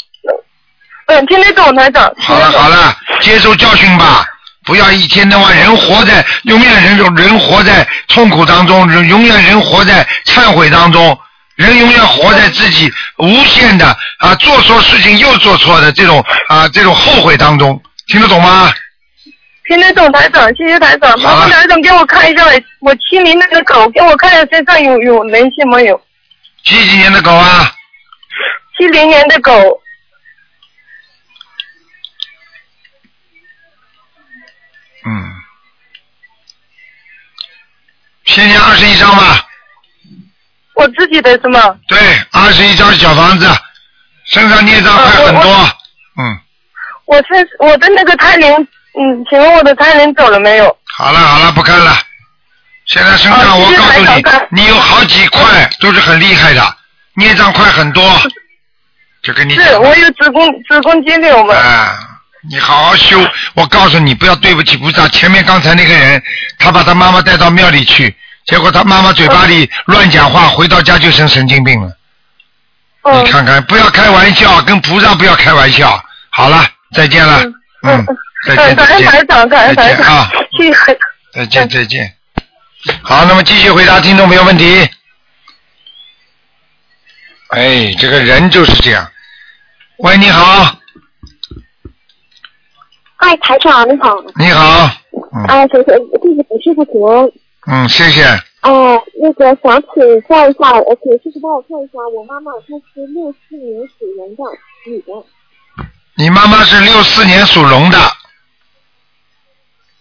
嗯，听得懂台长。好了好了，接受教训吧。不要一天到晚人活在永远人人活在痛苦当中，人永远人活在忏悔当中，人永远活在自己无限的啊做错事情又做错的这种啊这种后悔当中，听得懂吗？听得懂台长，谢谢台长。麻烦台长给我看一下，我七零那个狗，给我看一下身上有有灵性没有？几几年的狗啊？七零年的狗。嗯，先念二十一张吧。我自己的是吗？对，二十一张小房子，身上孽障还很多。嗯。我是我的那个胎灵，嗯，请问我的胎灵走了没有？好了好了，不看了。现在身上我告诉你，你有好几块都是很厉害的，孽障快很多，就跟你是我有子宫子宫肌瘤嘛。啊，你好好修。我告诉你，不要对不起菩萨。前面刚才那个人，他把他妈妈带到庙里去，结果他妈妈嘴巴里乱讲话，回到家就成神经病了。嗯你看看，不要开玩笑，跟菩萨不要开玩笑。好了，再见了。嗯，再见，再见，再见啊。再见，再见。好，那么继续回答听众朋友问题。哎，这个人就是这样。喂，你好，嗨，台长你好。你好，嗯啊，首先谢谢给师傅请安。嗯，谢谢。哦，那个想请教一下，呃，请叔叔帮我看一下，我妈妈她是六四年属龙的女的。你妈妈是六四年属龙的，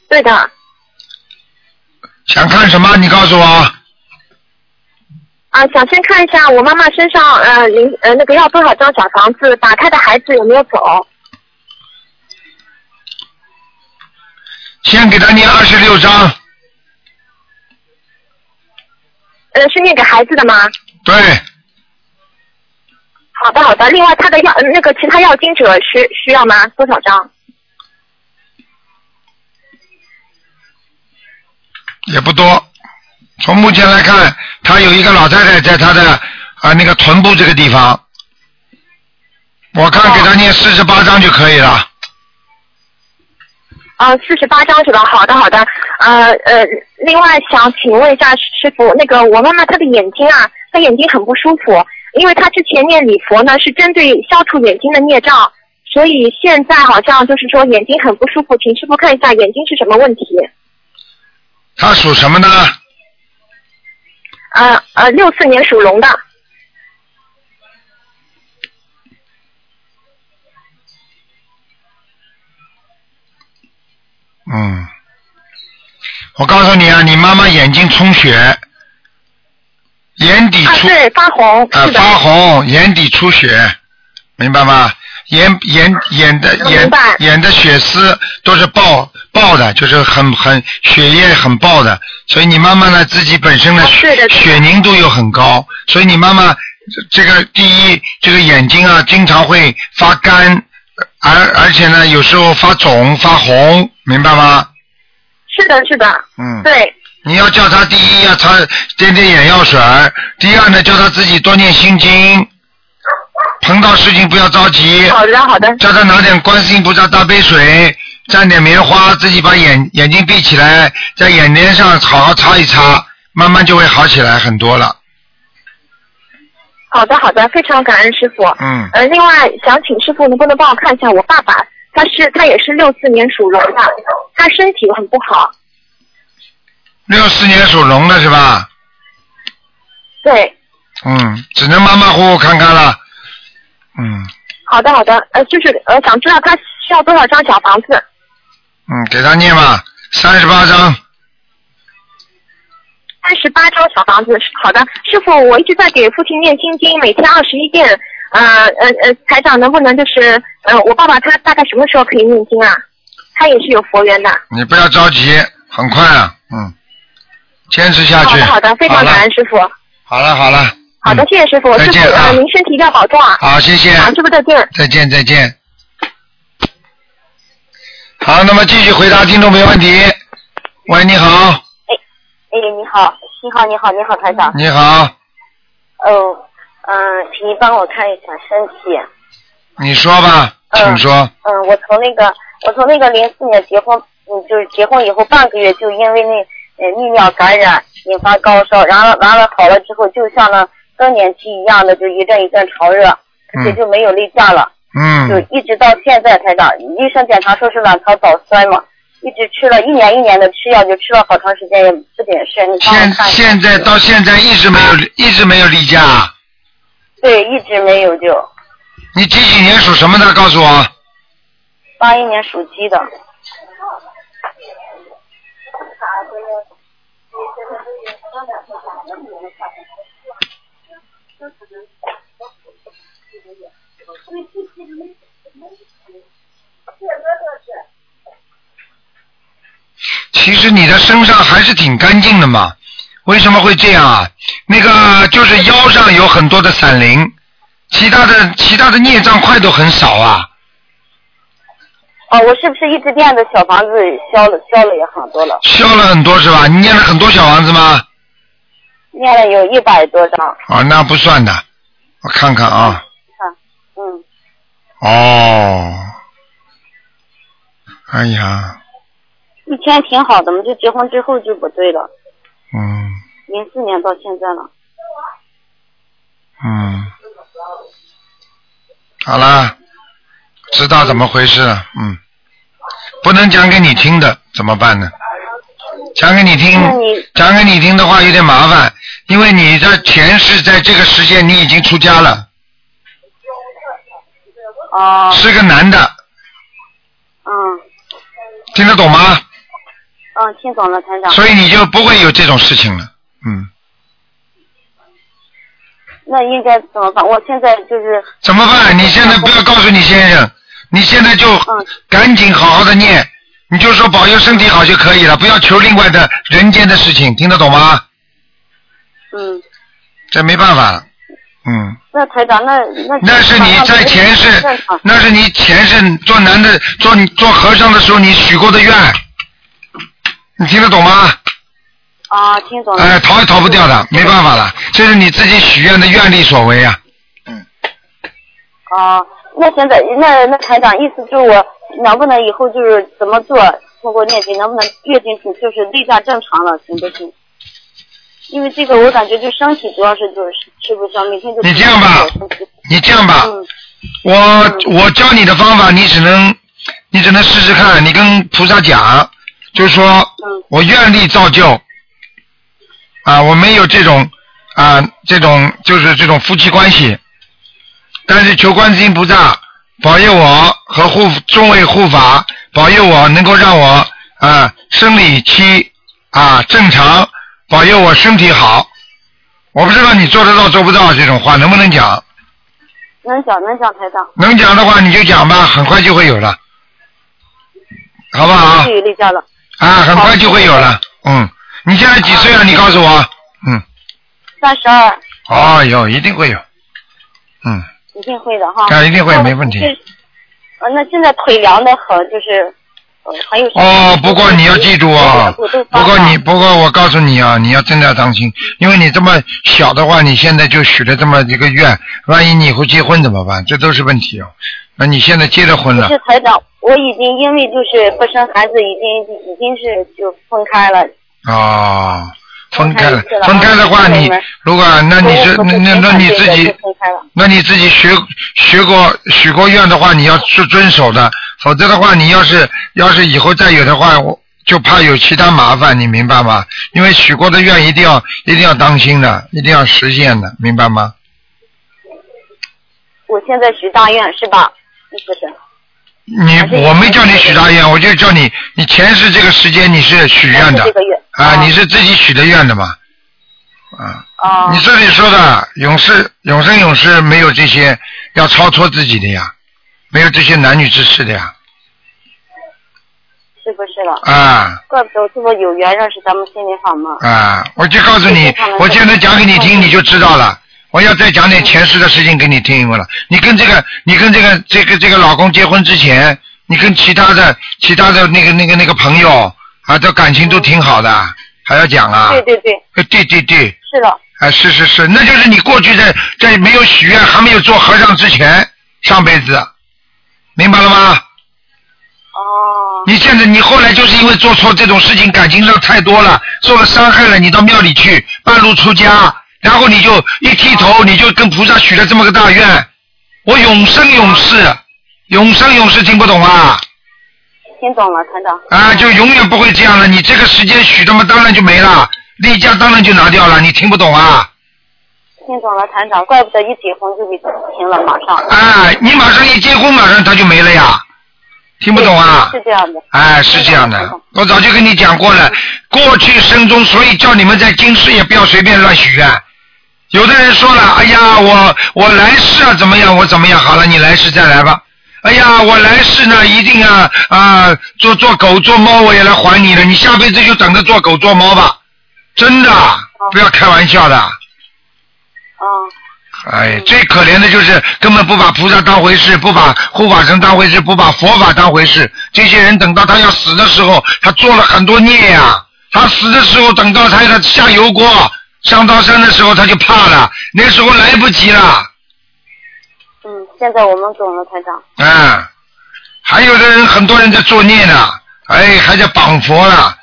对的。想看什么？你告诉我。啊，想先看一下我妈妈身上呃零呃那个要多少张小房子，打开的孩子有没有走？先给他念二十六章，呃，是念给孩子的吗？对，好的好的。另外，他的药呃那个其他药经者需需要吗？多少张？也不多。从目前来看，他有一个老太太在他的啊那个臀部这个地方，我看给他念四十八章就可以了。呃，四十八张是吧？好的，好的。呃呃，另外想请问一下师傅，那个我妈妈她的眼睛啊，她眼睛很不舒服，因为她之前念礼佛呢是针对消除眼睛的孽障，所以现在好像就是说眼睛很不舒服，请师傅看一下眼睛是什么问题？她属什么呢？呃呃，六四年属龙的。嗯，我告诉你啊，你妈妈眼睛充血，眼底啊，出对，发红，呃。发红，眼底出血，明白吗？眼眼眼的眼眼的血丝都是爆爆的，就是很很血液很爆的，所以你妈妈呢自己本身呢啊血对的对的血凝度又很高，所以你妈妈这这个第一这个眼睛啊经常会发干，而而且呢有时候发肿发红，明白吗？是的，是的，嗯。对，你要叫他第一要擦点点眼药水，第二呢叫他自己多念心经，碰到事情不要着急，好的，好的，叫他拿点观世音菩萨大杯水，蘸点棉花，自己把眼眼睛闭起来，在眼帘上好好擦一擦，慢慢就会好起来很多了。好的，好的，非常感恩师傅。嗯，呃，另外想请师傅能不能帮我看一下我爸爸，他是他也是六四年属龙的，他身体很不好。六四年属龙的是吧？对，嗯，只能马马虎虎看看了。嗯好的好的，呃，就是呃想知道他需要多少张小房子？嗯，给他念吧，三十八章。三十八张小房子。好的，师傅，我一直在给父亲念心经，每天二十一遍。呃呃呃，台长能不能就是呃，我爸爸他大概什么时候可以念经啊？他也是有佛缘的。你不要着急，很快啊，嗯，坚持下去。好的好的，非常感恩师傅。好了好了。好的，嗯谢谢师傅。师傅，呃，您身体一定要保重啊。好，谢谢。好，师傅再见。再见再见。好，那么继续回答听众朋友问题。喂，你好，哎，你好，你好，你好，你好，台长。你好，哦，嗯，请你帮我看一下身体。你说吧，请说。嗯，我从那个，我从那个零四年结婚，嗯，就是结婚以后半个月就因为那呃泌尿感染引发高烧，然后完了好了之后，就像那更年期一样的，就一阵一阵潮热，而且就没有例假了。嗯就嗯，一直到现在，台长，医生检查说是卵巢早衰嘛，一直吃了一年一年的吃药，就吃了好长时间也不点事。你现现在到现在一直没有一直没有例假，对，一直没有就你几几年属什么的？告诉我。八一年属鸡的。其实你的身上还是挺干净的嘛，为什么会这样啊？那个就是腰上有很多的散灵，其他的其他的孽障块都很少啊。哦，我是不是一直念的小房子消了消了也很多了？消了很多是吧？你念了很多小房子吗？念了有一百多张。啊，那不算的，我看看啊。看，嗯，哦，哎呀，以前挺好的嘛，就结婚之后就不对了。嗯零四年到现在了。嗯，好啦，知道怎么回事了，嗯，不能讲给你听的，怎么办呢？讲给你听，讲给你听的话有点麻烦，因为你的前世在这个时间你已经出家了，哦。是个男的，嗯听得懂吗？嗯，听懂了，台长。所以你就不会有这种事情了，嗯，那应该怎么办？我现在就是。怎么办？你现在不要告诉你先生，你现在就赶紧好好的念，你就说保佑身体好就可以了，不要求另外的人间的事情，听得懂吗？嗯，这没办法了，嗯，那台长，那那那是你在前世，那是你前世做男的做做和尚的时候你许过的愿，你听得懂吗？啊，听懂了。哎，逃也逃不掉的，没办法了，这是你自己许愿的愿力所为啊。嗯啊，那现在那那台长意思就是我能不能以后就是怎么做？通过念经能不能月经就是例假正常了，行不行？因为这个我感觉就身体主要是就是吃不消，每天就你这样吧，你这样吧，嗯我我教你的方法，你只能你只能试试看，你跟菩萨讲，就是说嗯我愿力造就啊，我没有这种啊这种就是这种夫妻关系，但是求观世音菩萨保佑我和护众位护法保佑我能够让我啊生理期啊正常，保佑我身体好。我不知道你做得到做不到这种话，能不能讲？能讲能讲台长。能讲的话你就讲吧，很快就会有了，好不好？至于例假了。啊，很快就会有了。嗯，你现在几岁了？你告诉我。嗯，三十二，哦有，一定会有。嗯，一定会的哈。啊一定会没问题这呃，那现在腿凉的很，就是有哦，不过你要记住啊，不过你不过我告诉你啊，你要真的要当心，因为你这么小的话，你现在就许了这么一个愿，万一你以后结婚怎么办？这都是问题哦。那你现在结了婚了是，台长，我已经因为就是不生孩子，已经已经是就分开了。哦，分开了分开的话，你如果那你是那那那你自己。那你自己学学过许过愿的话，你要去遵守的，否则的话，你要是要是以后再有的话，我就怕有其他麻烦，你明白吗？因为许过的愿一定要一定要当心的，一定要实现的，明白吗？我现在许大愿是吧？意思是你我没叫你许大愿，我就叫你，你前世这个时间你是许愿的这个月啊，你是自己许的愿的嘛？啊，哦你这里说的永世永生永世没有这些要超脱自己的呀，没有这些男女之事的呀，是不是了？啊怪不得我这么有缘认识咱们心灵法嘛。啊！我就告诉你，我现在讲给你听，你就知道了。我要再讲点前世的事情给你听了。你跟这个，你跟这个这个这个老公结婚之前，你跟其他的其他的那个那个那个朋友啊，这感情都挺好的，还要讲啊？对对对，呃对对对，是的。啊，是是是，那就是你过去在在没有许愿，还没有做和尚之前，上辈子，明白了吗？哦。你现在你后来就是因为做错这种事情，感情上太多了，受了伤害了，你到庙里去半路出家，然后你就一剃头，你就跟菩萨许了这么个大愿，我永生永世，永生永世听不懂啊？听懂了，团长。啊，就永远不会这样了。你这个时间许的嘛，当然就没了，例假当然就拿掉了。你听不懂啊？听懂了，团长，怪不得一结婚就给停了，马上。哎，你马上一结婚，马上他就没了呀，听不懂啊？是这样的。哎，是这样的，我早就跟你讲过了。过去生中，所以叫你们在今世也不要随便乱许愿。有的人说了，哎呀，我我来世啊怎么样，我怎么样，好了，你来世再来吧。哎呀，我来世呢，一定啊啊，做做狗做猫，我也来还你了。你下辈子就等着做狗做猫吧，真的，不要开玩笑的。哦。哎，最可怜的就是根本不把菩萨当回事，不把护法神当回事，不把佛法当回事。这些人等到他要死的时候，他做了很多孽呀、他死的时候，等到他要下油锅上刀山的时候，他就怕了，那时候来不及了。嗯，现在我们懂了，台长。嗯，还有的人，很多人在作孽呢，哎，还在绑佛呢，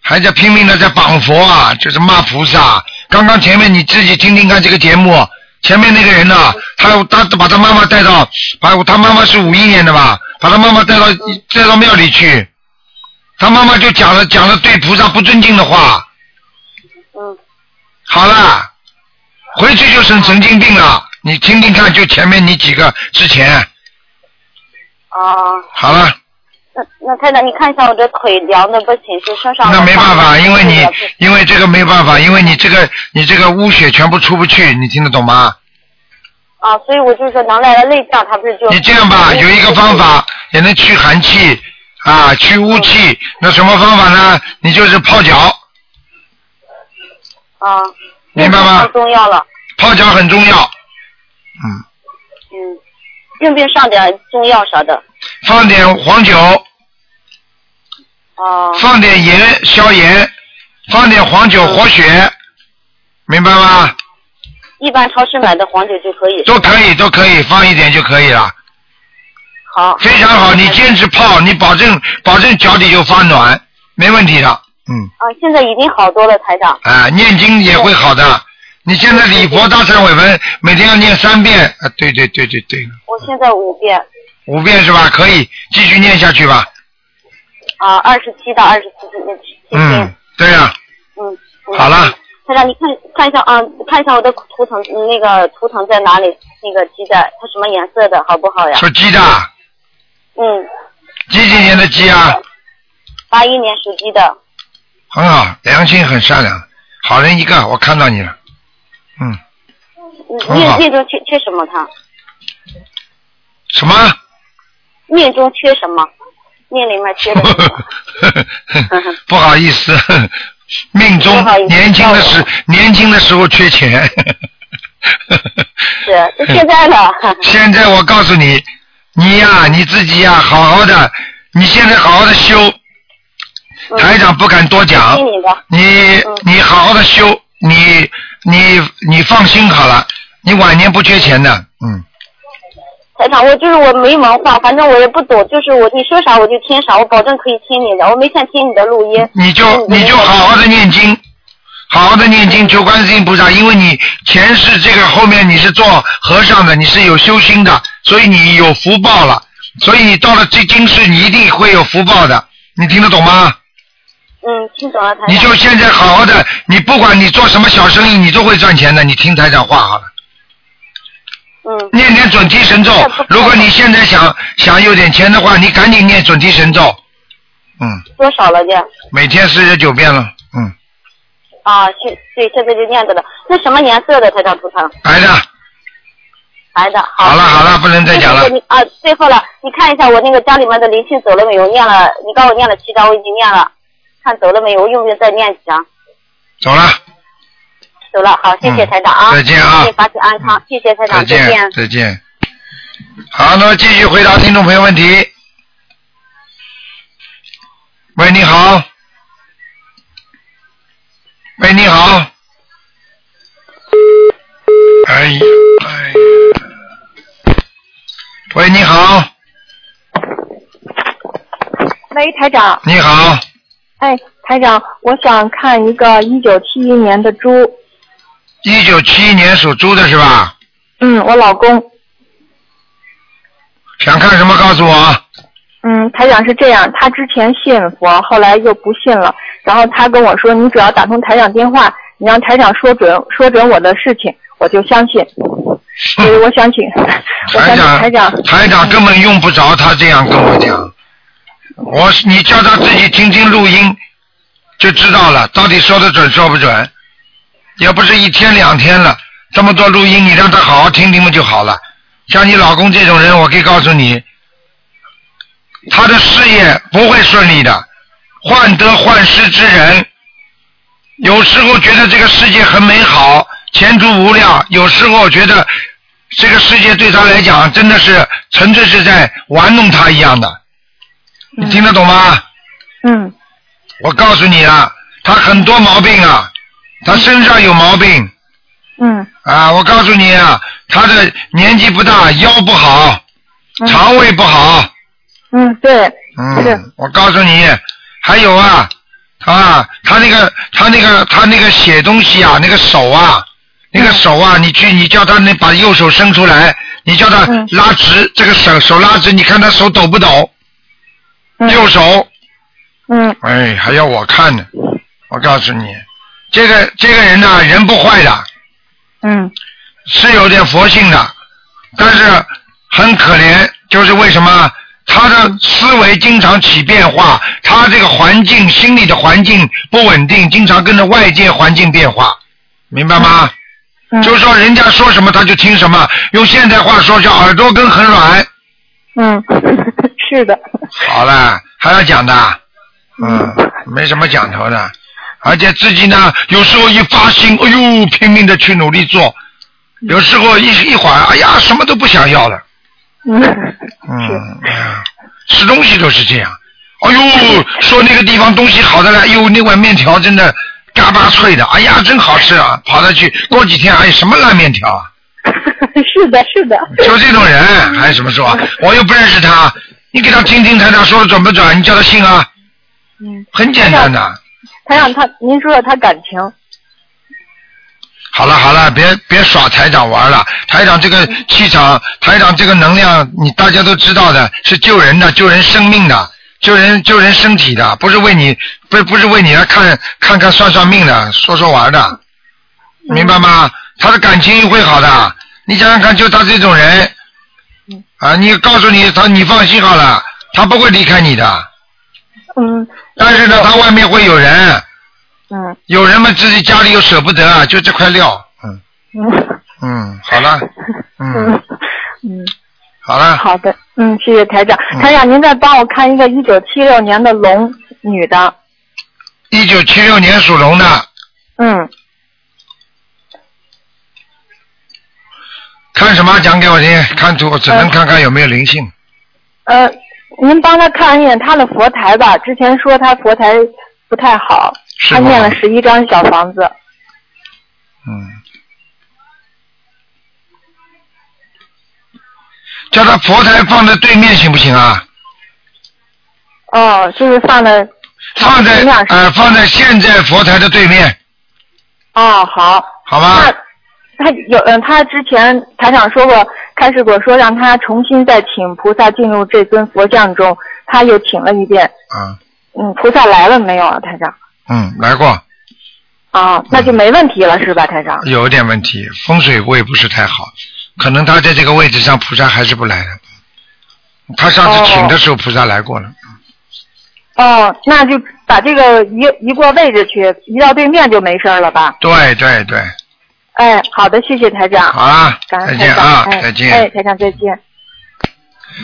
还在拼命的在绑佛啊，就是骂菩萨。刚刚前面你自己听听看这个节目，前面那个人呢、他他把他妈妈带到，把他妈妈是五一年的吧，把他妈妈带到带到庙里去，他妈妈就讲了讲了对菩萨不尊敬的话。嗯。好了，回去就成神经病了。你听听看，就前面你几个之前，啊。好了。那那太太，你看一下我这腿凉的不行，就身上。那没办法，因为你因为这个没办法，因为你这个你这个污血全部出不去，你听得懂吗？啊，所以我就说能来的内脏，它不是就。你这样吧，有一个方法也能驱寒气啊，驱污气。那什么方法呢？你就是泡脚，啊。明白吗上中药了，泡脚很重要。嗯，用不用上点中药啥的？放点黄酒，啊。放点盐消炎，放点黄酒活血，明白吗？一般超市买的黄酒就可以。都可以，都可以，放一点就可以了。好。非常好，你坚持泡，你保证保证脚底就发暖，没问题的。嗯。啊，现在已经好多了，台长。啊，念经也会好的。你现在礼佛大忏悔文每天要念三遍，啊，对对对对对，我现在五遍，五遍是吧？可以继续念下去吧。啊，二十七到二十七遍，七嗯，对呀、嗯。嗯好了。台长，你看看一下啊，看一下我的图腾，嗯那个图腾在哪里？那个鸡蛋，它什么颜色的，好不好呀？属鸡的，嗯，几几年的鸡啊？八一年属鸡的。很好，良心很善良，好人一个，我看到你了。嗯，嗯很好命命中缺缺什么？他什么？命中缺什么？命里面缺什么？不好意思，命中年轻的时年轻的时候缺钱。是，就现在呢。现在我告诉你，你呀、你自己呀、好好的，你现在好好的修。台长不敢多讲，听你的。你你好好的修，你你你放心好了，你晚年不缺钱的，嗯，台长，我就是我没文化，反正我也不懂，就是我你说啥我就听啥，我保证可以听你的，我没想听你的录音。你就你就好好的念经，好好的念经求观世音菩萨，因为你前世这个后面你是做和尚的，你是有修心的，所以你有福报了，所以你到了这今世你一定会有福报的，你听得懂吗？嗯，听懂了，台长。你就现在好好的，你不管你做什么小生意，你都会赚钱的。你听台长话好了。嗯。念念准提神咒，如果你现在想想有点钱的话，你赶紧念准提神咒。嗯，多少了念？每天四十九遍了。嗯，啊，现对，现在就念着了。那什么颜色的台长图腾？白的。白的。好了好了，不能再讲了。你啊，最后了，你看一下我那个家里面的灵性走了没有？念了，你告诉我念了七张，我已经念了，看走了没有？我用不用再念几张？走了，走了，好，谢谢嗯台长啊，再见啊祝你法体安康，谢谢台长，再见再见。好，那么继续回答听众朋友问题。喂，你好。喂，你好。哎呀，哎呀。喂，你好，喂，台长。你好，哎，台长，我想看一个一九七一年的猪。一九七一年属猪的是吧？嗯，我老公。想看什么告诉我。嗯，台长是这样，他之前信佛，后来又不信了。然后他跟我说：“你只要打通台长电话，你让台长说准说准我的事情，我就相信。”所以我想请，我想请台长，台长。台长根本用不着他这样跟我讲。我你叫他自己听听录音，就知道了，到底说的准说不准。也不是一天两天了，这么多录音，你让他好好听听嘛就好了。像你老公这种人，我可以告诉你，他的事业不会顺利的，患得患失之人。有时候觉得这个世界很美好，前途无量。有时候觉得这个世界对他来讲真的是纯粹是在玩弄他一样的。你听得懂吗？嗯。我告诉你啊，他很多毛病啊，他身上有毛病。嗯。啊，我告诉你啊，他的年纪不大，腰不好，肠胃不好。嗯，对。嗯，我告诉你，还有啊，啊，他那个他那个他那个写东西啊，那个手啊，那个手啊，你去你叫他那把右手伸出来，你叫他拉直，这个手手拉直，你看他手抖不抖？右手。嗯。哎，还要我看呢？我告诉你，这个这个人呢，人不坏的。嗯。是有点佛性的，但是很可怜，就是为什么？他的思维经常起变化，他这个环境、心理的环境不稳定，经常跟着外界环境变化，明白吗？就是说，人家说什么他就听什么，用现代话说叫耳朵根很软。嗯，是的。好了，还要讲的，嗯，没什么讲头的，而且自己呢，有时候一发心，哎呦，拼命的去努力做，有时候一一会儿，哎呀，什么都不想要了。嗯，吃东西都是这样。哎呦，说那个地方东西好的了，哎呦，那碗面条真的嘎巴脆的，哎呀，真好吃啊！跑到去，过几天，哎，什么烂面条啊？是的，是的。就这种人，还什么说？我又不认识他，你给他听听台长说的准不准？你叫他信啊？嗯。很简单的。台长，他您说说他感情。好了好了，别别耍台长玩了。台长这个气场，台长这个能量，你大家都知道的，是救人的，救人生命的，救人救人身体的，不是为你不不是为你来看看看算算命的，说说玩的，明白吗？他的感情会好的，你想想看，就他这种人，啊，你告诉你他，你放心好了，他不会离开你的。嗯。但是呢，他外面会有人。嗯，有人们自己家里又舍不得啊，就这块料，嗯，嗯嗯，好了，嗯嗯，好了，好的，嗯，谢谢台长，台长您再帮我看一个一九七六年的龙女的，一九七六年属龙的，嗯，看什么讲给我听？看图只能看看有没有灵性。呃，您帮他看一眼他的佛台吧，之前说他佛台不太好。他念了十一张小房子。嗯。叫他佛台放在对面行不行啊？哦，就是放在。放在呃，放在现在佛台的对面。哦，好。好吧。那他有嗯，他之前台长说过，开始过说让他重新再请菩萨进入这尊佛像中，他又请了一遍。啊。嗯，菩萨来了没有啊，台长？嗯，来过。啊，那就没问题了，是吧，台长？有点问题，风水位不是太好，可能他在这个位置上，菩萨还是不来的。他上次请的时候，菩萨来过了。哦，那就把这个移移过位置去，移到对面就没事了吧？对对对。哎，好的，谢谢台长。好啊，再见啊，再见。哎，台长再见。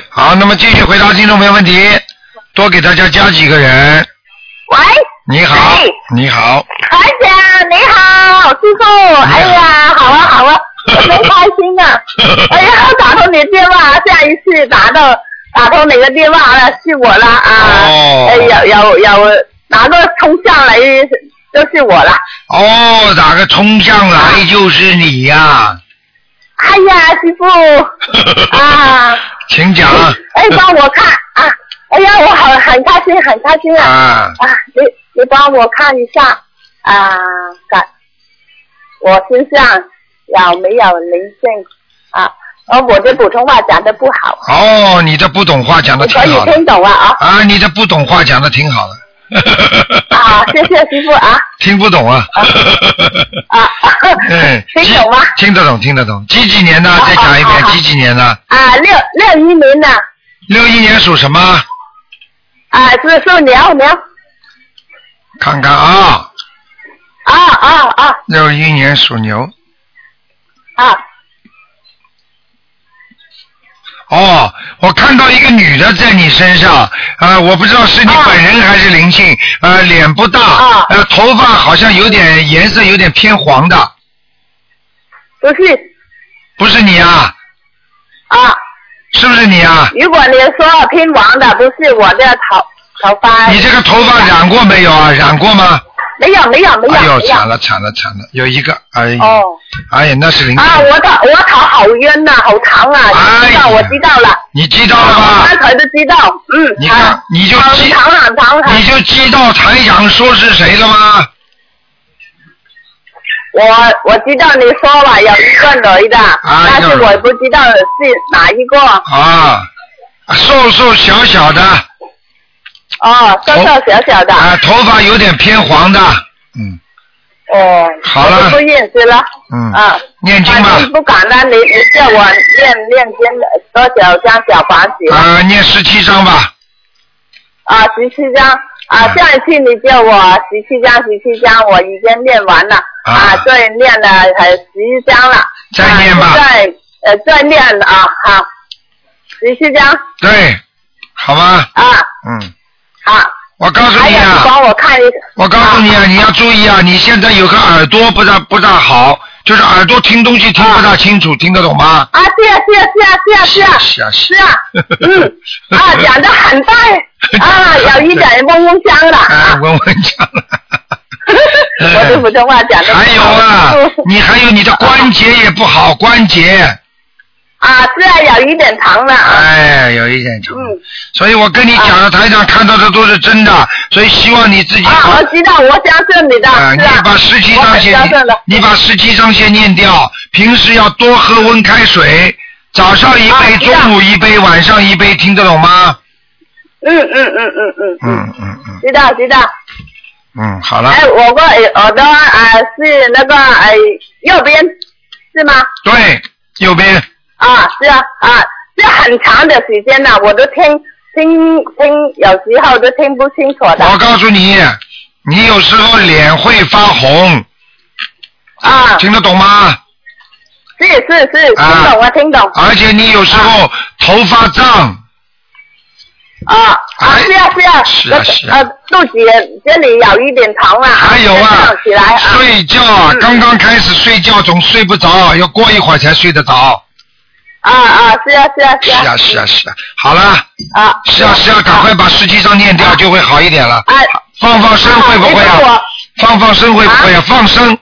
好，那么继续回答听众朋友问题，多给大家加几个人。喂。你好，你好，台长你好，师傅，哎呀，好啊好啊，真开心啊！哎呀，打通你电话，下一次打到打通哪个电话了是我了啊！哦，有有有，拿个冲向来就是我了。哦，哪个冲向来就是你呀！哎呀，师傅 啊，请讲。哎，帮我看啊！哎呀，我很很开心，很开心啊！啊，你。你帮我看一下啊，感我身上有没有灵性啊？哦，我的普通话讲的不好。哦，你的不懂话讲的挺好的。可以听懂啊啊！啊，你的不懂话讲的挺好的。啊，谢谢师傅啊。听不懂啊。啊。嗯。听懂吗？听得懂，听得懂。几几年的？再讲一遍，几几年的？啊，六六一年的。六一年属什么？啊，是属牛牛。看看啊！啊啊啊！六一年属牛。啊。哦，我看到一个女的在你身上，啊，我不知道是你本人还是灵性，呃，脸不大，呃，头发好像有点颜色有点偏黄的。不是不是你啊？啊。是不是你啊？如果你说偏黄的，不是我的头头发。你这个头发染过没有啊？染过吗？没有没有没有惨了惨了惨了，有一个，哎呀，哦哎呀，那是灵性。啊！我的我头好冤呐、好长啊！知道我知道了。你知道了吧我刚才都知道，嗯。你看，你就很知，长很长很。你就知道台长说是谁了吗？我我知道你说了有一个女的，但是我不知道是哪一个。啊，瘦瘦小小的，哦，瘦瘦小小的。啊，头发有点偏黄的，嗯哦。好了不认识了。嗯啊。念经吧反正不敢了，你你叫我念念经多少张小房子？啊，念十七张吧。啊，十七张啊，上一次你叫我十七张，十七张，我已经念完了啊，对念了还十一张了。再念吧啊、再呃再念啊，好，十七张对，好吧，啊，嗯，好。我告诉你啊你帮我看一，我告诉你啊，你要注意啊，你现在有个耳朵不大不大好，就是耳朵听东西听不大清楚，听得懂吗？啊，是啊是啊是啊是啊是啊。是啊是啊，嗯。啊，讲的很大啊，有一点嗡嗡香了，啊，嗡嗡香。我的普通话讲的。还有啊，你还有你的关节也不好，关节。啊，是啊，有一点长了啊。哎，有一点长。嗯。所以我跟你讲的，台上看到的都是真的，所以希望你自己。啊，我知道，我相信你的，啊，你。把十七章先你把十七章先念掉。平时要多喝温开水，早上一杯，中午一杯，晚上一杯，听得懂吗？嗯嗯嗯嗯嗯，嗯嗯嗯知道知道。嗯，好了。哎，我个耳朵啊是那个哎右边是吗？对，右边。啊，是啊啊，这很长的时间了，我都听听听，有时候都听不清楚的。我告诉你，你有时候脸会发红。啊。听得懂吗？是是是，听懂了听懂。而且你有时候头发胀。啊啊是啊是啊，是啊是啊，肚子这里有一点疼啊，还有啊起来啊，睡觉啊，刚刚开始睡觉总睡不着，要过一会儿才睡得着。啊啊是啊是啊是是啊是啊是啊，好了。啊。是啊是啊，赶快把实际上念掉就会好一点了。哎放放生会不会啊？放放生会不会啊？放生。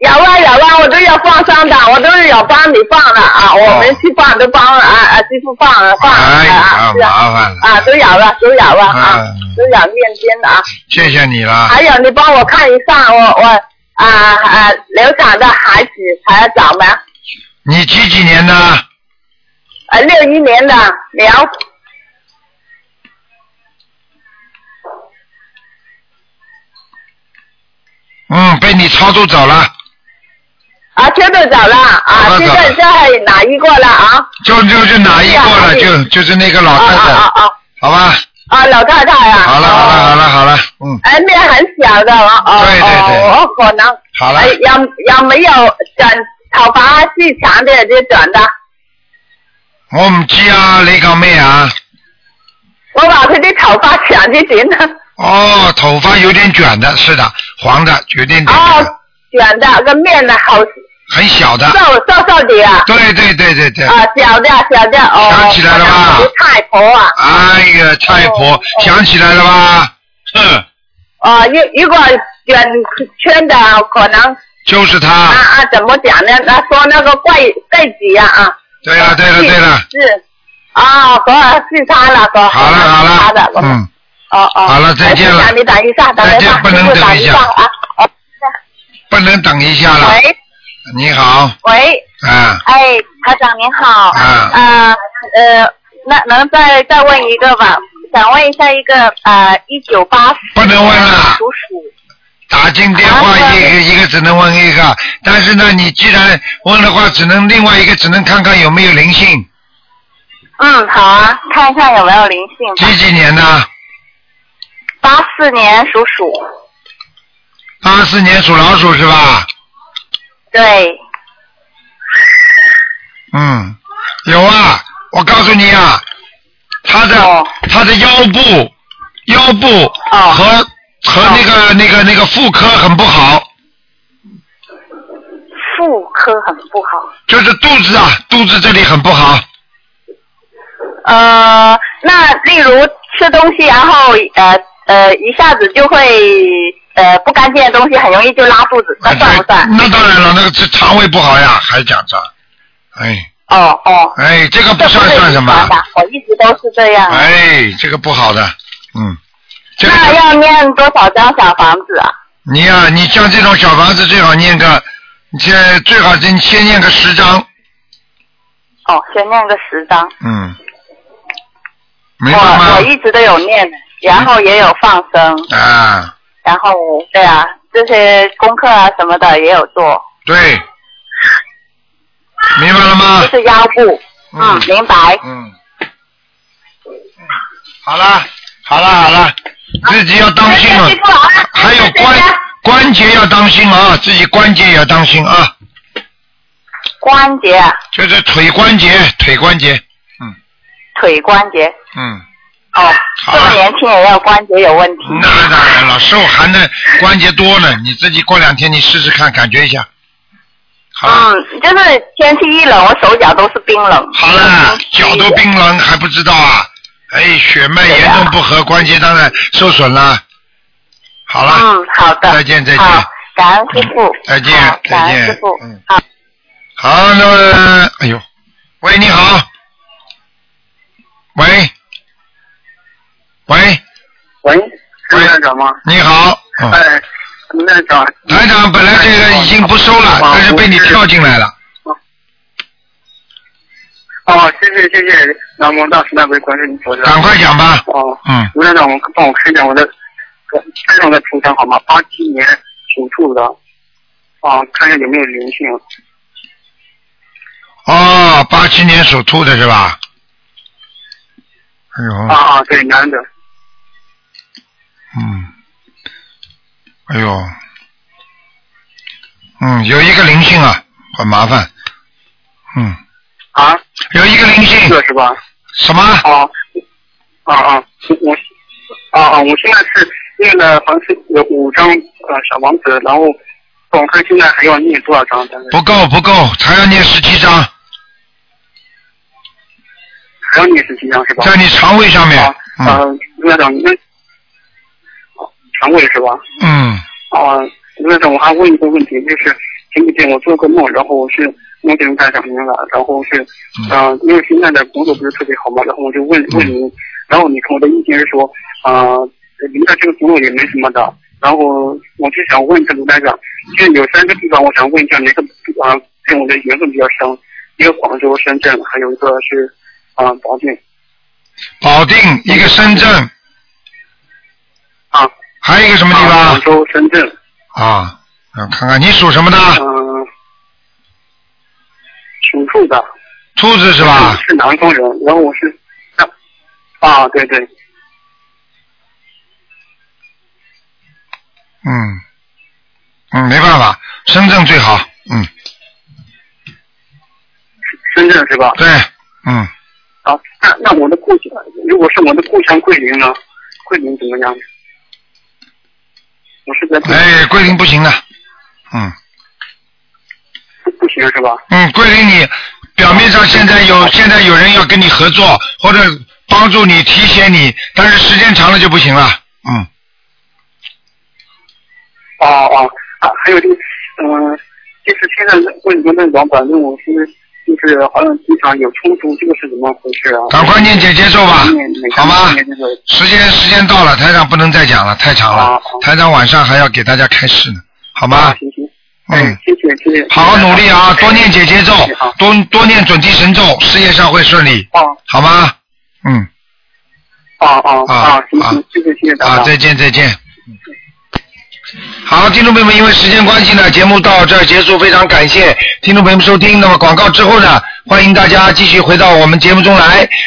有啊有啊，我都要放生的，我都有帮你放的啊，我们去放都帮了啊啊，师傅放了放了啊，是啊麻烦了。啊，都有了都有了啊，嗯，都有念经的啊。谢谢你了。还有你帮我看一下我我啊啊流产的孩子还要找吗？你几几年的？啊，六一年的牛。嗯，被你操作走了，啊，全都走了啊，现在在哪一个了啊？就就是哪一个了？就就是那个老太太，啊啊好吧？啊，老太太啊。好了好了好了好了，嗯，哎，面很小的哦哦对对对哦，可能。好了哎有有没有短头发是长的就短的？我唔知啊，你講咩啊？我話佢啲頭髮長啲短啊。哦，头发有点卷的，是的，黄的，有點點，哦，卷的，个面呢好很小的。瘦瘦瘦的啊。对对对对对。啊，小的小的哦。想起来了吧太婆啊。哎呀，太婆，想起来了吧？哼，哦，如如果卷圈的可能就是他。啊啊，怎么讲呢？他说那个柜柜子呀啊。对了对了对了，是。啊，和是他了，和好了好了他的，嗯，哦哦。好了再见了你等一下，等一下，不能等一下啊。不能等一下了。喂你好，喂，啊哎，台长您好，啊呃呃，那能再再问一个吧？想问一下一个呃，一九八不能问了属鼠，打进电话一个一个只能问一个，但是呢，你既然问的话，只能另外一个只能看看有没有灵性。嗯，好啊，看一下有没有灵性。几几年的？八四年属鼠，八四年属老鼠是吧？对，嗯，有啊，我告诉你啊，他的、哦他的腰部腰部和、和那个、那个那个妇科很不好，妇科很不好。就是肚子啊，肚子这里很不好。呃，那例如吃东西，然后呃呃一下子就会呃不干净的东西，很容易就拉肚子，那算不算？那当然了，那个是肠胃不好呀，还讲啥？哎，哦哦。哎，这个不算算什么？我一直都是这样。哎，这个不好的，嗯。那要念多少张小房子啊？你呀、你像这种小房子最好念个，你先最好先先念个十张，哦，先念个十张。嗯，明白吗我我？一直都有念，然后也有放生，啊，然后对啊，这些功课啊什么的也有做，对，明白了吗？就是腰部。嗯，明白。嗯，好了，好了，好了，自己要当心啊，还有关关节要当心啊，自己关节也要当心啊，关节啊，就是腿关节，腿关节，嗯腿关节。嗯，哦，这么年轻也要关节有问题。那当然了，受寒的关节多了，你自己过两天你试试看，感觉一下。嗯，就是天气一冷，我手脚都是冰冷。好了，脚都冰冷还不知道啊？哎，血脉严重不和，关节当然受损了。好了，嗯，好的。再见再见好，感恩师傅。再见再见师傅。嗯好。好，那么，哎呦，喂，你好，喂，喂，喂，是院长吗？你好，嗯哎，院长。台长本来这个已经不收了，但是被你跳进来了。哦，谢谢谢谢，南无大慈大悲观世音菩萨。赶快讲吧。哦，嗯，吴院长，我帮我看一下我的身上的图腾好吗？八七年属兔的，啊，看一下有没有灵性。哦，八七年属兔的是吧？哎呦，啊啊，对，男的。嗯，哎呦，嗯，有一个灵性啊，很麻烦。嗯，啊？有一个灵性。个是吧？什么？啊啊啊！我啊啊！我现在是念了好像是有五张呃小王子，然后我看现在还要念多少张？不够不够，还要念十七张，还要念十七张是吧？在你肠胃上面。啊，卢台长，那哦肠胃是吧？嗯，啊，卢台长，我还问一个问题，就是前几天我做个梦，然后我是梦见台长您了，然后是，呃，因为现在的工作不是特别好嘛，然后我就问问您，然后你给我的意见是说，啊、离开这个工作也没什么的，然后我就想问一下卢台长，就是有三个地方，我想问一下哪个啊跟我的缘分比较深，一个广州、深圳，还有一个是啊保定。保定一个深圳。啊。还有一个什么地方？广州、深圳。啊，我看看你属什么的？嗯、属兔的。兔子是吧？是南方人，然后我是啊，对对，嗯，嗯，没办法，深圳最好。嗯，深圳是吧？对，嗯，啊，那那我的故乡，如果是我的故乡桂林呢？桂林怎么样？我是在哎，桂林不行的。嗯不不行是吧？嗯，桂林你表面上现在有现在有人要跟你合作或者帮助你提携你，但是时间长了就不行了。嗯，哦哦啊，还有这个，嗯、就是现在为什么那老板问我是就是好像经常有冲突，这个是怎么回事啊？赶快念姐接受吧好吗时间时间到了，台长不能再讲了，太长了。台长晚上还要给大家开示呢，好吗？行行，嗯，谢谢谢谢。好好努力啊，多念姐姐咒，多多念准提神咒，事业上会顺利。哦。好吗？嗯。哦哦啊啊，行行，谢谢谢谢大家。啊，再见再见。好，听众朋友们，因为时间关系呢，节目到这儿结束，非常感谢听众朋友们收听。那么广告之后呢，欢迎大家继续回到我们节目中来。